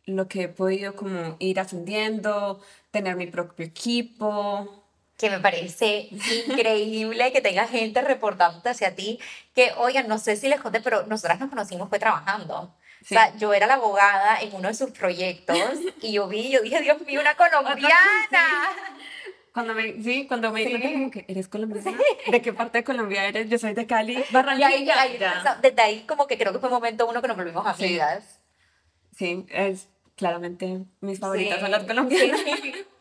lo que he podido como ir ascendiendo, tener mi propio equipo. Que me parece increíble que tenga gente reportándote hacia ti, que, oigan, no sé si les conté, pero nosotras nos conocimos fue trabajando. O sea, yo era la abogada en uno de sus proyectos y yo vi, yo dije, Dios mío, una colombiana. Cuando me, sí, cuando me sí. como que eres colombiana. ¿De qué parte de Colombia eres? Yo soy de Cali, Barranquilla. desde ahí como que creo que fue un momento uno que nos volvimos amigas. Sí, es claramente mis favoritas son las colombianas.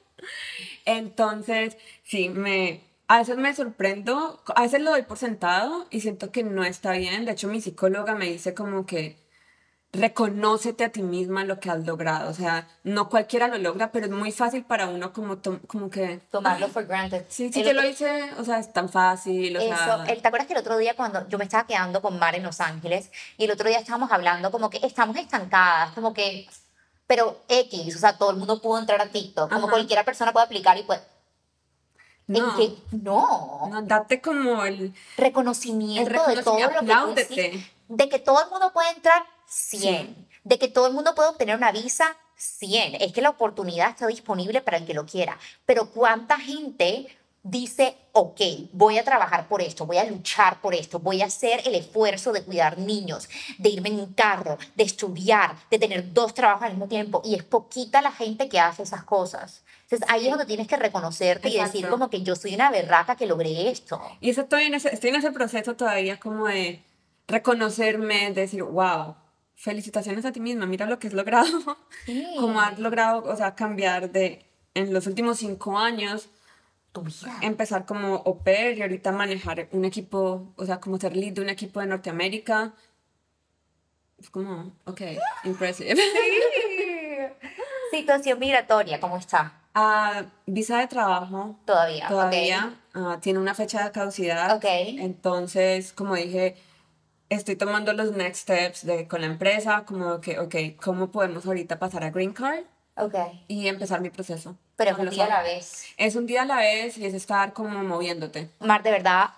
Entonces, sí, me, a veces me sorprendo, a veces lo doy por sentado y siento que no está bien. De hecho, mi psicóloga me dice como que reconócete a ti misma lo que has logrado. O sea, no cualquiera lo logra, pero es muy fácil para uno como, como que... Tomarlo for granted. Sí, sí, yo lo hice, o sea, es tan fácil. O Eso, sea... ¿te acuerdas que el otro día cuando yo me estaba quedando con Mar en Los Ángeles y el otro día estábamos hablando como que estamos estancadas, como que pero X, o sea, todo el mundo pudo entrar a TikTok, como cualquiera persona puede aplicar y puede... No. que, no. No, date como el reconocimiento, de todo lo que De que todo el mundo puede entrar, 100. De que todo el mundo puede obtener una visa, 100. Es que la oportunidad está disponible para el que lo quiera. Pero ¿cuánta gente dice, ok, voy a trabajar por esto, voy a luchar por esto, voy a hacer el esfuerzo de cuidar niños, de irme en un carro, de estudiar, de tener dos trabajos al mismo tiempo. Y es poquita la gente que hace esas cosas. Entonces ahí es donde tienes que reconocerte y decir como que yo soy una berraca que logré esto. Y eso estoy en ese, estoy en ese proceso todavía como de reconocerme, de decir, wow, felicitaciones a ti misma, mira lo que has logrado. Sí. Como has logrado, o sea, cambiar de en los últimos cinco años Empezar como au pair y ahorita manejar un equipo, o sea, como ser lead de un equipo de Norteamérica. Es como, ok, impressive. Situación migratoria, ¿cómo está? Uh, visa de trabajo. Todavía. Todavía. Ah, tiene una fecha de caducidad. Ok. Entonces, como dije, estoy tomando los next steps de, con la empresa, como que, ok, ¿cómo podemos ahorita pasar a Green Card? Ok. Y empezar mi proceso. Pero es un día a la vez. Es un día a la vez y es estar como moviéndote. Mar, de verdad,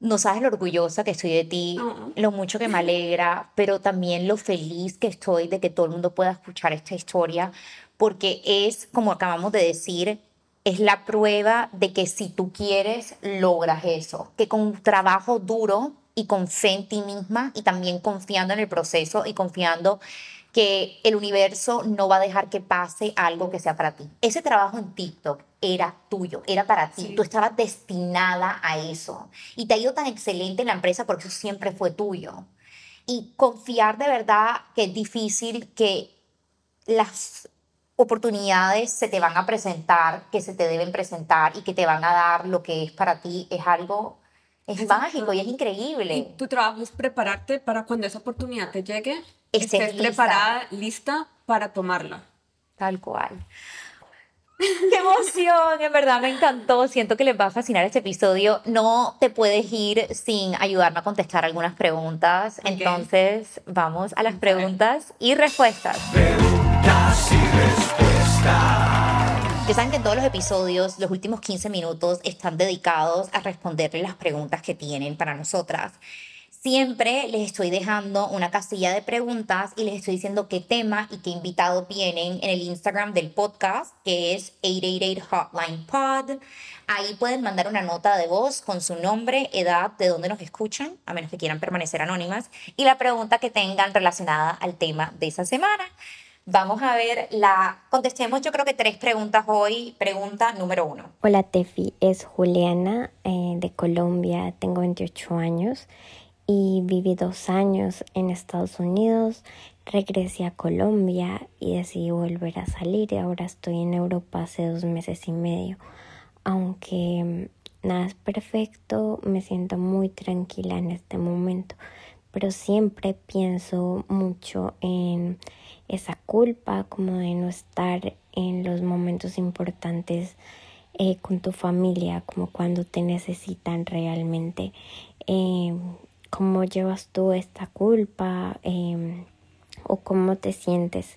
no sabes lo orgullosa que estoy de ti, lo mucho que me alegra, pero también lo feliz que estoy de que todo el mundo pueda escuchar esta historia, porque es, como acabamos de decir, es la prueba de que si tú quieres, logras eso, que con un trabajo duro y con fe en ti misma y también confiando en el proceso y confiando que el universo no va a dejar que pase algo que sea para ti. Ese trabajo en TikTok era tuyo, era para ti. Tú estabas destinada a eso. Y te ha ido tan excelente en la empresa porque eso siempre fue tuyo. Y confiar de verdad que es difícil que las oportunidades se te van a presentar, que se te deben presentar y que te van a dar lo que es para ti, es algo, es mágico y es increíble. Y tu trabajo es prepararte para cuando esa oportunidad te llegue, estés, preparada, lista para tomarla. Tal cual. ¡Qué emoción! En verdad me encantó. Siento que les va a fascinar este episodio. No te puedes ir sin ayudarme a contestar algunas preguntas. Entonces, vamos a las preguntas y respuestas. Preguntas y respuestas. Ya saben que en todos los episodios, los últimos 15 minutos están dedicados a responderle las preguntas que tienen para nosotras. Siempre les estoy dejando una casilla de preguntas y les estoy diciendo qué tema y qué invitado vienen en el Instagram del podcast, que es 888 Hotline Pod. Ahí pueden mandar una nota de voz con su nombre, edad, de dónde nos escuchan, a menos que quieran permanecer anónimas, y la pregunta que tengan relacionada al tema de esa semana. Vamos a ver la. Contestemos, yo creo que tres preguntas hoy. Pregunta número uno. Hola, Tefi. Es Juliana eh, de Colombia. Tengo 28 años y viví dos años en Estados Unidos, regresé a Colombia y decidí volver a salir y ahora estoy en Europa hace dos meses y medio. Aunque mm, nada es perfecto, me siento muy tranquila en este momento, pero siempre pienso mucho en esa culpa como de no estar en los momentos importantes eh, con tu familia, como cuando te necesitan realmente. Eh, cómo llevas tú esta culpa em, o cómo te sientes.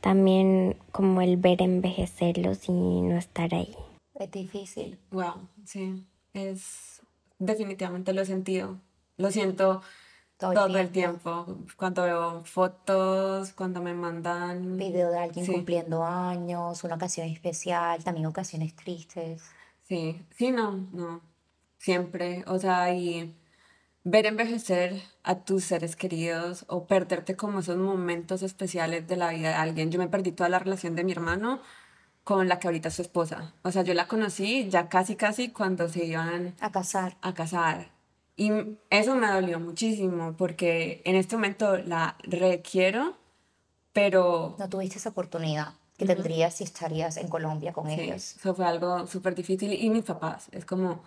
También como el ver envejecerlos y no estar ahí. Es difícil. Wow, sí, es definitivamente lo he sentido. Lo siento todo, el, tiempo. Cuando veo fotos, cuando me mandan... Video de alguien cumpliendo años, una ocasión especial, también ocasiones tristes. Sí, sí, no, no. Siempre. O sea, y ver envejecer a tus seres queridos o perderte como esos momentos especiales de la vida de alguien. Yo me perdí toda la relación de mi hermano con la que ahorita es su esposa. O sea, yo la conocí ya casi, casi cuando se iban a casar. A casar. Y eso me dolió muchísimo porque en este momento la requiero, pero... No tuviste esa oportunidad que tendrías si estarías en Colombia con ellos. Eso fue algo súper difícil. Y mis papás, es como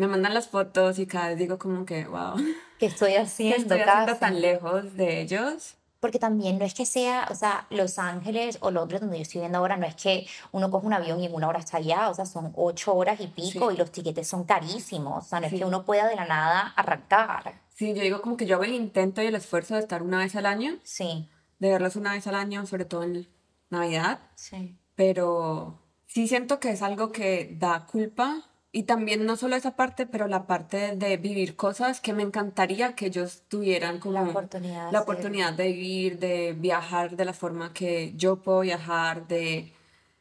me mandan las fotos y cada vez digo como que, wow. ¿Qué estoy haciendo? ¿Qué estoy haciendo tan lejos de ellos? Porque también no es que sea, o sea, Los Ángeles o Londres, donde yo estoy viendo ahora, no es que uno coge un avión y en una hora está allá, o sea, son ocho horas y pico y los tiquetes son carísimos, o sea, no es que uno pueda de la nada arrancar. Sí, yo digo como que yo hago el intento y el esfuerzo de estar una vez al año. Sí. De verlos una vez al año, sobre todo en Navidad. Sí. Pero sí siento que es algo que da culpa y también no solo esa parte, pero la parte de vivir cosas que me encantaría que ellos tuvieran como la oportunidad, la oportunidad de vivir, de viajar de la forma que yo puedo viajar, de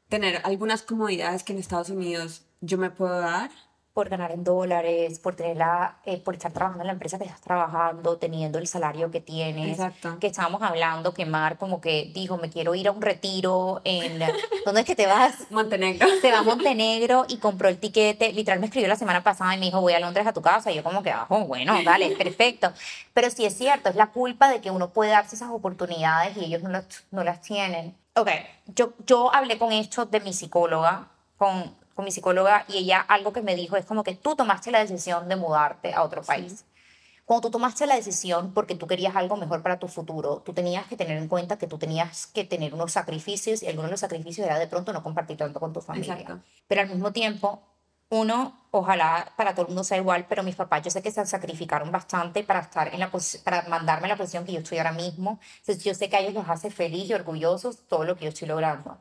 tener algunas comodidades que en Estados Unidos yo me puedo dar por ganar en dólares, por tener la, eh, por estar trabajando en la empresa que estás trabajando, teniendo el salario que tienes. Exacto. Que estábamos hablando que Mar como que dijo, me quiero ir a un retiro en... ¿Dónde es que te vas? Montenegro. Se va a Montenegro y compró el tiquete. Literal me escribió la semana pasada y me dijo, voy a Londres a tu casa. Y yo como que, ah, oh, bueno, dale, perfecto. Pero sí es cierto, es la culpa de que uno puede darse esas oportunidades y ellos no las, no las tienen. Ok, yo, yo hablé con esto de mi psicóloga, con con mi psicóloga y ella algo que me dijo es como que tú tomaste la decisión de mudarte a otro país. Cuando tú tomaste la decisión porque tú querías algo mejor para tu futuro, tú tenías que tener en cuenta que tú tenías que tener unos sacrificios y algunos de los sacrificios era de pronto no compartir tanto con tu familia. Pero al mismo tiempo, uno, ojalá para todo el mundo sea igual, pero mis papás yo sé que se sacrificaron bastante para estar en la para mandarme la posición que yo estoy ahora mismo. Entonces yo sé que a ellos los hace feliz y orgullosos todo lo que yo estoy logrando.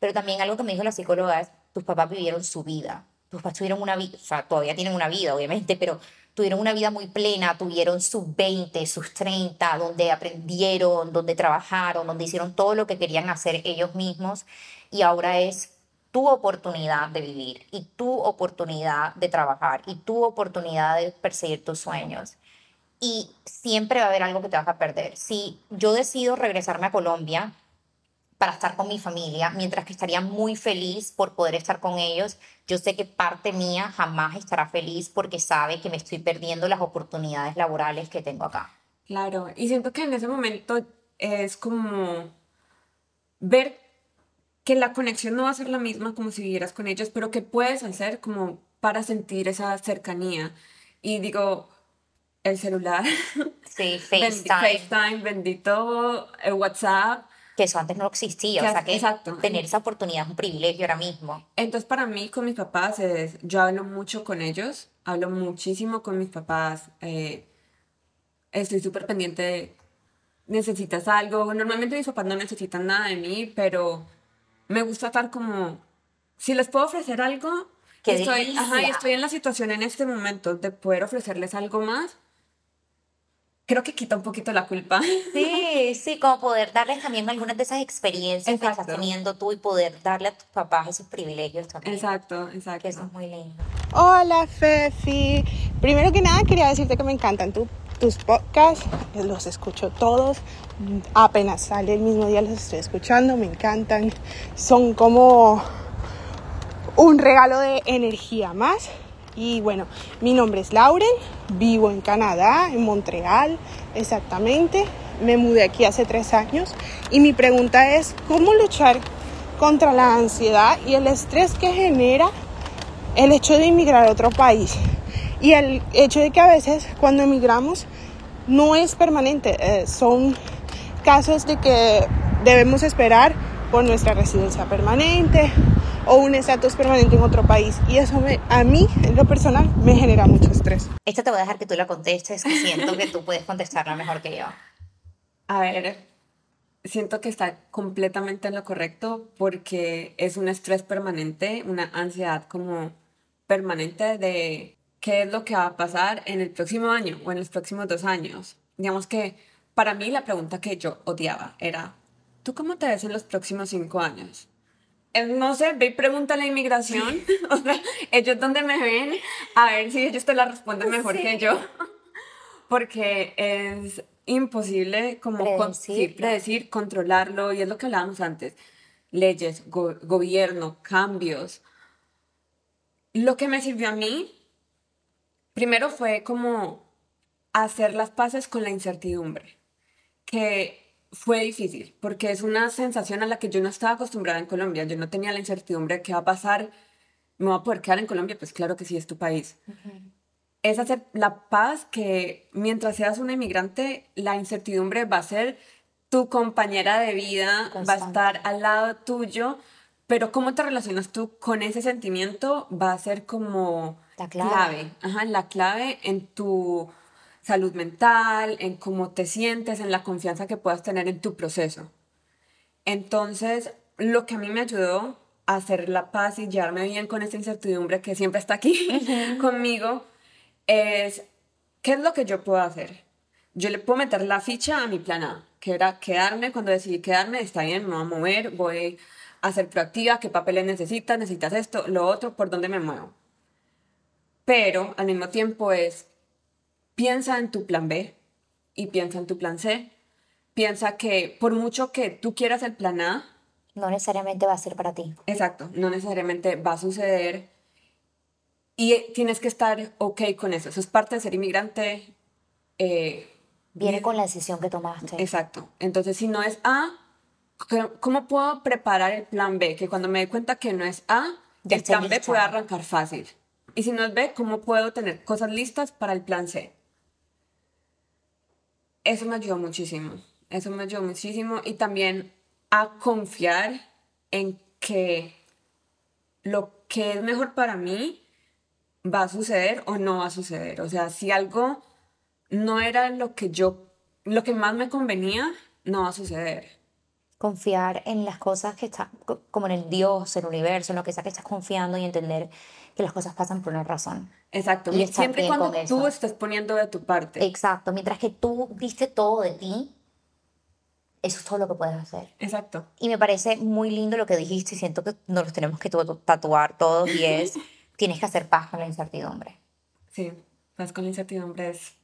Pero también algo que me dijo la psicóloga es, tus papás vivieron su vida. Tus papás tuvieron una vida, o sea, todavía tienen una vida, obviamente, pero tuvieron una vida muy plena, tuvieron sus 20, sus 30, donde aprendieron, donde trabajaron, donde hicieron todo lo que querían hacer ellos mismos y ahora es tu oportunidad de vivir y tu oportunidad de trabajar y tu oportunidad de perseguir tus sueños. Y siempre va a haber algo que te vas a perder. Si yo decido regresarme a Colombia, para estar con mi familia, mientras que estaría muy feliz por poder estar con ellos, yo sé que parte mía jamás estará feliz porque sabe que me estoy perdiendo las oportunidades laborales que tengo acá. Claro, y siento que en ese momento es como ver que la conexión no va a ser la misma como si vivieras con ellos, pero que puedes hacer como para sentir esa cercanía. Y digo, el celular. Sí, FaceTime. FaceTime, bendito, el WhatsApp Que eso antes no existía, Que o sea que exacto. tener esa oportunidad es un privilegio ahora mismo. Entonces, para mí, con mis papás, es, yo hablo mucho con ellos, hablo muchísimo con mis papás, eh, estoy súper pendiente de, necesitas algo, normalmente mis papás no necesitan nada de mí, pero me gusta estar como, si les puedo ofrecer algo, ¡Qué estoy, ajá, estoy en la situación en este momento de poder ofrecerles algo más, creo que quita un poquito la culpa. Sí, sí, como poder darles también algunas de esas experiencias que estás teniendo tú y poder darle a tus papás esos privilegios también. Exacto, exacto. Que eso es muy lindo. Hola Fefi. Primero que nada quería decirte que me encantan tu- tus podcasts, los escucho todos, apenas sale el mismo día los estoy escuchando, me encantan, son como un regalo de energía más. Y bueno, mi nombre es Lauren, vivo en Canadá, en Montreal exactamente, me mudé aquí hace tres años y mi pregunta es, ¿cómo luchar contra la ansiedad y el estrés que genera el hecho de emigrar a otro país y el hecho de que a veces cuando emigramos no es permanente, eh, son casos de que debemos esperar por nuestra residencia permanente o un estatus permanente en otro país y eso me- a mí en lo personal me genera mucho estrés. Esta te voy a dejar que tú la contestes, que siento que tú puedes contestarla mejor que yo. A ver, siento que está completamente en lo correcto porque es un estrés permanente, una ansiedad como permanente de qué es lo que va a pasar en el próximo año o en los próximos dos años. Digamos que para mí la pregunta que yo odiaba era, ¿tú cómo te ves en los próximos cinco años? Eh, No sé, ve y pregúntale a inmigración, o sea, ellos donde me ven, a ver si ellos te la responden mejor que yo. Porque es imposible como con- sí, Predecirlo. predecir, controlarlo, y es lo que hablábamos antes, leyes, go- gobierno, cambios. Lo que me sirvió a mí, primero fue como hacer las paces con la incertidumbre, que fue difícil, porque es una sensación a la que yo no estaba acostumbrada en Colombia, yo no tenía la incertidumbre de qué va a pasar, me voy a poder quedar en Colombia, pues claro que sí, es tu país. Es hacer la paz que mientras seas una inmigrante, la incertidumbre va a ser tu compañera de vida, va a estar al lado tuyo, pero cómo te relacionas tú con ese sentimiento va a ser como La clave. Ajá, la clave en tu salud mental, en cómo te sientes, en la confianza que puedas tener en tu proceso. Entonces, lo que a mí me ayudó a hacer la paz y llevarme bien con esa incertidumbre que siempre está aquí conmigo es, ¿qué es lo que yo puedo hacer? Yo le puedo meter la ficha a mi plan A, que era quedarme, cuando decidí quedarme, está bien, me voy a mover, voy a ser proactiva, qué papeles necesitas, necesitas esto, lo otro, por dónde me muevo. Pero al mismo tiempo es, piensa en tu plan B y piensa en tu plan C. Piensa que por mucho que tú quieras el plan A, No necesariamente va a ser para ti. Exacto, no necesariamente va a suceder y tienes que estar ok con eso. Eso es parte de ser inmigrante. eh, Viene bien- con la decisión que tomaste. Exacto. Entonces, si no es A, ¿cómo- ¿cómo puedo preparar el plan B? Que cuando me dé cuenta que no es A, Ya el plan B puede arrancar fácil. Y si no es B, ¿cómo puedo tener cosas listas para el plan C? Eso me ayudó muchísimo. Eso me ayudó muchísimo. Y también a confiar en que lo que es mejor para mí va a suceder o no va a suceder. O sea, si algo no era lo que yo, lo que más me convenía, no va a suceder. Confiar en las cosas que están, co- como en el Dios, el universo, en lo que sea que estás confiando y entender que las cosas pasan por una razón. Exacto. Y Siempre cuando tú eso. estés poniendo de tu parte. Exacto. Mientras que tú diste todo de ti, eso es todo lo que puedes hacer. Exacto. Y me parece muy lindo lo que dijiste y siento que nos los tenemos que tu- tatuar todos y es, tienes que hacer paz con la incertidumbre. Sí. Paz con la incertidumbre es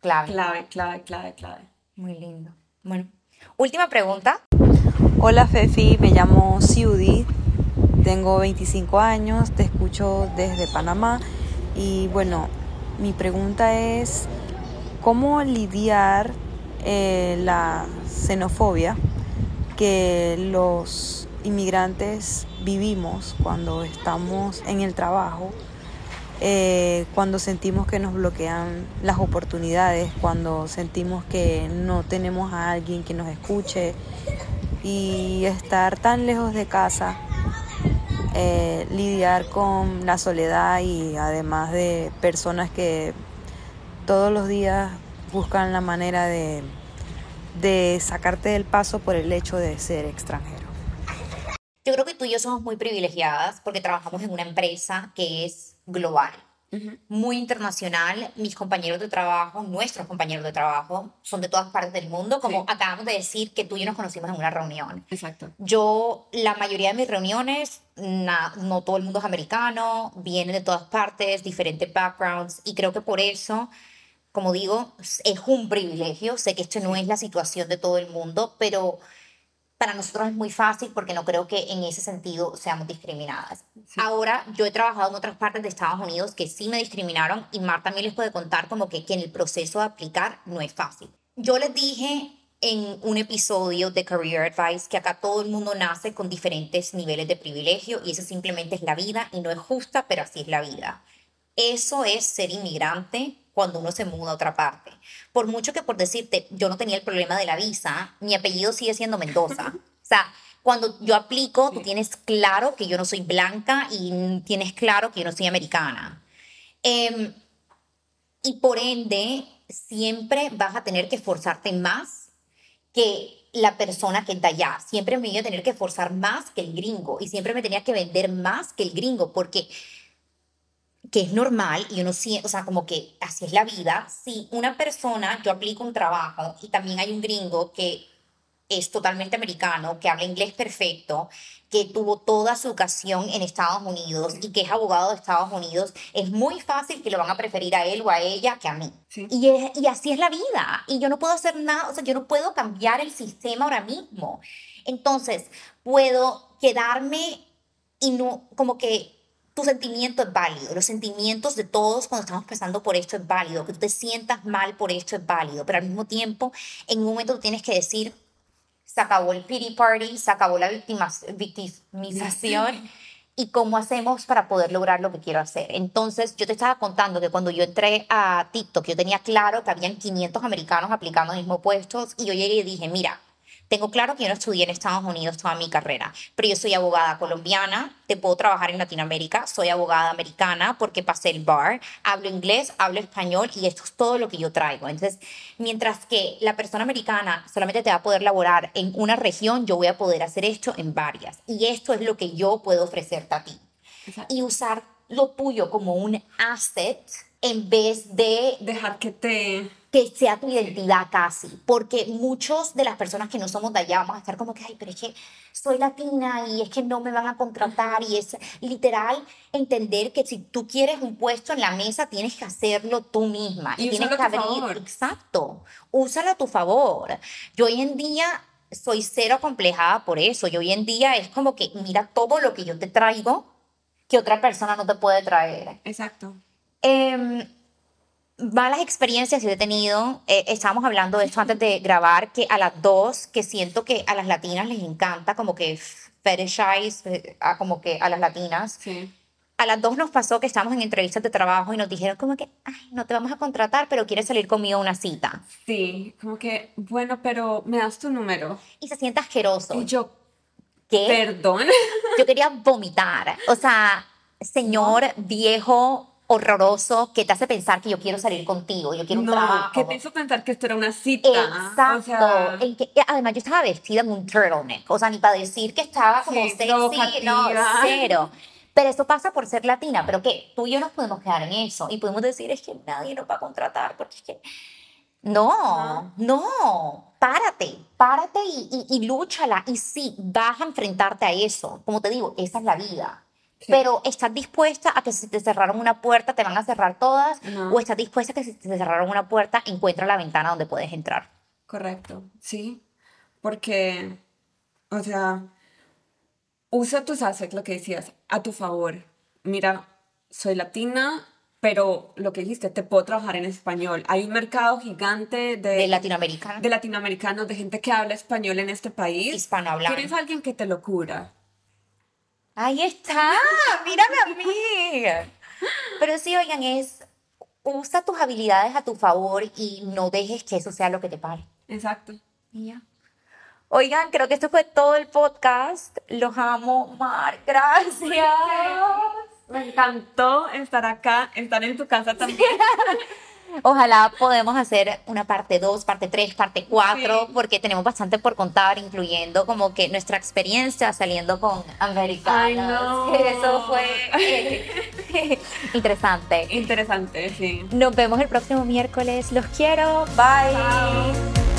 Clave. clave, clave, clave, clave. Muy lindo. Bueno, última pregunta. Hola Fefi, me llamo Ciudi, tengo 25 años, te escucho desde Panamá y bueno, mi pregunta es cómo lidiar eh, la xenofobia que los inmigrantes vivimos cuando estamos en el trabajo, eh, cuando sentimos que nos bloquean las oportunidades, cuando sentimos que no tenemos a alguien que nos escuche y estar tan lejos de casa, eh, lidiar con la soledad y además de personas que todos los días buscan la manera de, de sacarte del paso por el hecho de ser extranjero. Yo creo que tú y yo somos muy privilegiadas porque trabajamos en una empresa que es global, muy internacional. Mis compañeros de trabajo, nuestros compañeros de trabajo, son de todas partes del mundo, como Sí. acabamos de decir que tú y yo nos conocimos en una reunión. Exacto. Yo, la mayoría de mis reuniones, na- no todo el mundo es americano, vienen de todas partes, diferentes backgrounds, y creo que por eso, como digo, es un privilegio. Sé que esto no es la situación de todo el mundo, pero para nosotros es muy fácil porque no creo que en ese sentido seamos discriminadas. Ahora, yo he trabajado en otras partes de Estados Unidos que sí me discriminaron y Marta también les puede contar como que, que en el proceso de aplicar no es fácil. Yo les dije en un episodio de Career Advice que acá todo el mundo nace con diferentes niveles de privilegio y eso simplemente es la vida y no es justa, pero así es la vida. Eso es ser inmigrante cuando uno se muda a otra parte. Por mucho que por decirte, yo no tenía el problema de la visa, mi apellido sigue siendo Mendoza. O sea, cuando yo aplico, tú tienes claro que yo no soy blanca y tienes claro que yo no soy americana. Em, y por ende, siempre vas a tener que esforzarte más que la persona que está allá. Siempre me iba a tener que esforzar más que el gringo y siempre me tenía que vender más que el gringo porque que es normal y uno siente, o sea, como que así es la vida. Si una persona, yo aplico un trabajo y también hay un gringo que es totalmente americano, que habla inglés perfecto, que tuvo toda su educación en Estados Unidos y que es abogado de Estados Unidos, es muy fácil que lo van a preferir a él o a ella que a mí. Sí. Y, es- y así es la vida. Y yo no puedo hacer nada, o sea, yo no puedo cambiar el sistema ahora mismo. Entonces, puedo quedarme y no, como que tu sentimiento es válido, los sentimientos de todos cuando estamos pasando por esto es válido, que tú te sientas mal por esto es válido, pero al mismo tiempo, en un momento tú tienes que decir, se acabó el pity party, se acabó la victimización. ¿Y cómo hacemos para poder lograr lo que quiero hacer? Entonces, yo te estaba contando que cuando yo entré a TikTok, yo tenía claro que habían 500 americanos aplicando los mismos puestos y yo llegué y dije, mira, tengo claro que yo no estudié en Estados Unidos toda mi carrera, pero yo soy abogada colombiana, te puedo trabajar en Latinoamérica, soy abogada americana porque pasé el bar, hablo inglés, hablo español y esto es todo lo que yo traigo. Entonces, mientras que la persona americana solamente te va a poder laborar en una región, yo voy a poder hacer esto en varias. Y esto es lo que yo puedo ofrecerte a ti. Exacto. Y usar lo tuyo como un asset en vez de Dejar que te... que sea tu identidad casi, porque muchos de las personas que no somos de allá vamos a estar como que, ay, pero es que soy latina y es que no me van a contratar y es literal entender que si tú quieres un puesto en la mesa tienes que hacerlo tú misma Y tienes úsalo que abrir, favor. exacto, úsalo a tu favor. Yo hoy en día soy cero acomplejada por eso, yo hoy en día es como que mira todo lo que yo te traigo que otra persona no te puede traer. Exacto. Em, malas experiencias que he tenido. Eh, estábamos hablando de esto antes de grabar, que a las dos, que siento que a las latinas les encanta como que fetishize, eh, a como que a las latinas. Sí. A las dos nos pasó que estábamos en entrevistas de trabajo y nos dijeron como que, ay, no te vamos a contratar, pero quieres salir conmigo a una cita. Sí, como que, bueno, pero me das tu número. Y se siente asqueroso. Y yo, ¿Qué? perdón. Yo quería vomitar. O sea, señor viejo horroroso que te hace pensar que yo quiero salir contigo, yo quiero un no, trabajo. que te hizo pensar que esto era una cita. Exacto. O sea, En que- además, yo estaba vestida en un turtleneck. O sea, ni para decir que estaba como Sí, sexy, no, cero. Pero eso pasa por ser latina. Pero que tú y yo nos podemos quedar en eso. Y podemos decir, es que nadie nos va a contratar. Porque es que. No, no. Párate, párate y, y, y lúchala. Y sí, vas a enfrentarte a eso. Como te digo, esa es la vida. Sí. Pero estás dispuesta a que si te cerraron una puerta, te van a cerrar todas. No. O estás dispuesta a que si te cerraron una puerta, encuentra la ventana donde puedes entrar. correcto, sí. Porque, o sea, usa tus assets, lo que decías, a tu favor. Mira, soy latina, pero lo que dijiste, te puedo trabajar en español. Hay un mercado gigante de, de latinoamericana. de latinoamericanos, de gente que habla español en este país. Hispanohablante. Tienes alguien que te lo cura. Ahí está, mírame a mí. Pero sí, oigan, es usa tus habilidades a tu favor y no dejes que eso sea lo que te pare. Exacto. Y ya. Oigan, creo que esto fue todo el podcast. Los amo, Mar. Gracias. Me encantó estar acá, estar en tu casa también. Ojalá podemos hacer una parte 2, parte 3, parte 4, Sí. porque tenemos bastante por contar, incluyendo como que nuestra experiencia saliendo con americanos. Ay, no. Eso fue eh, interesante. Interesante, sí. Nos vemos el próximo miércoles. Los quiero. Bye.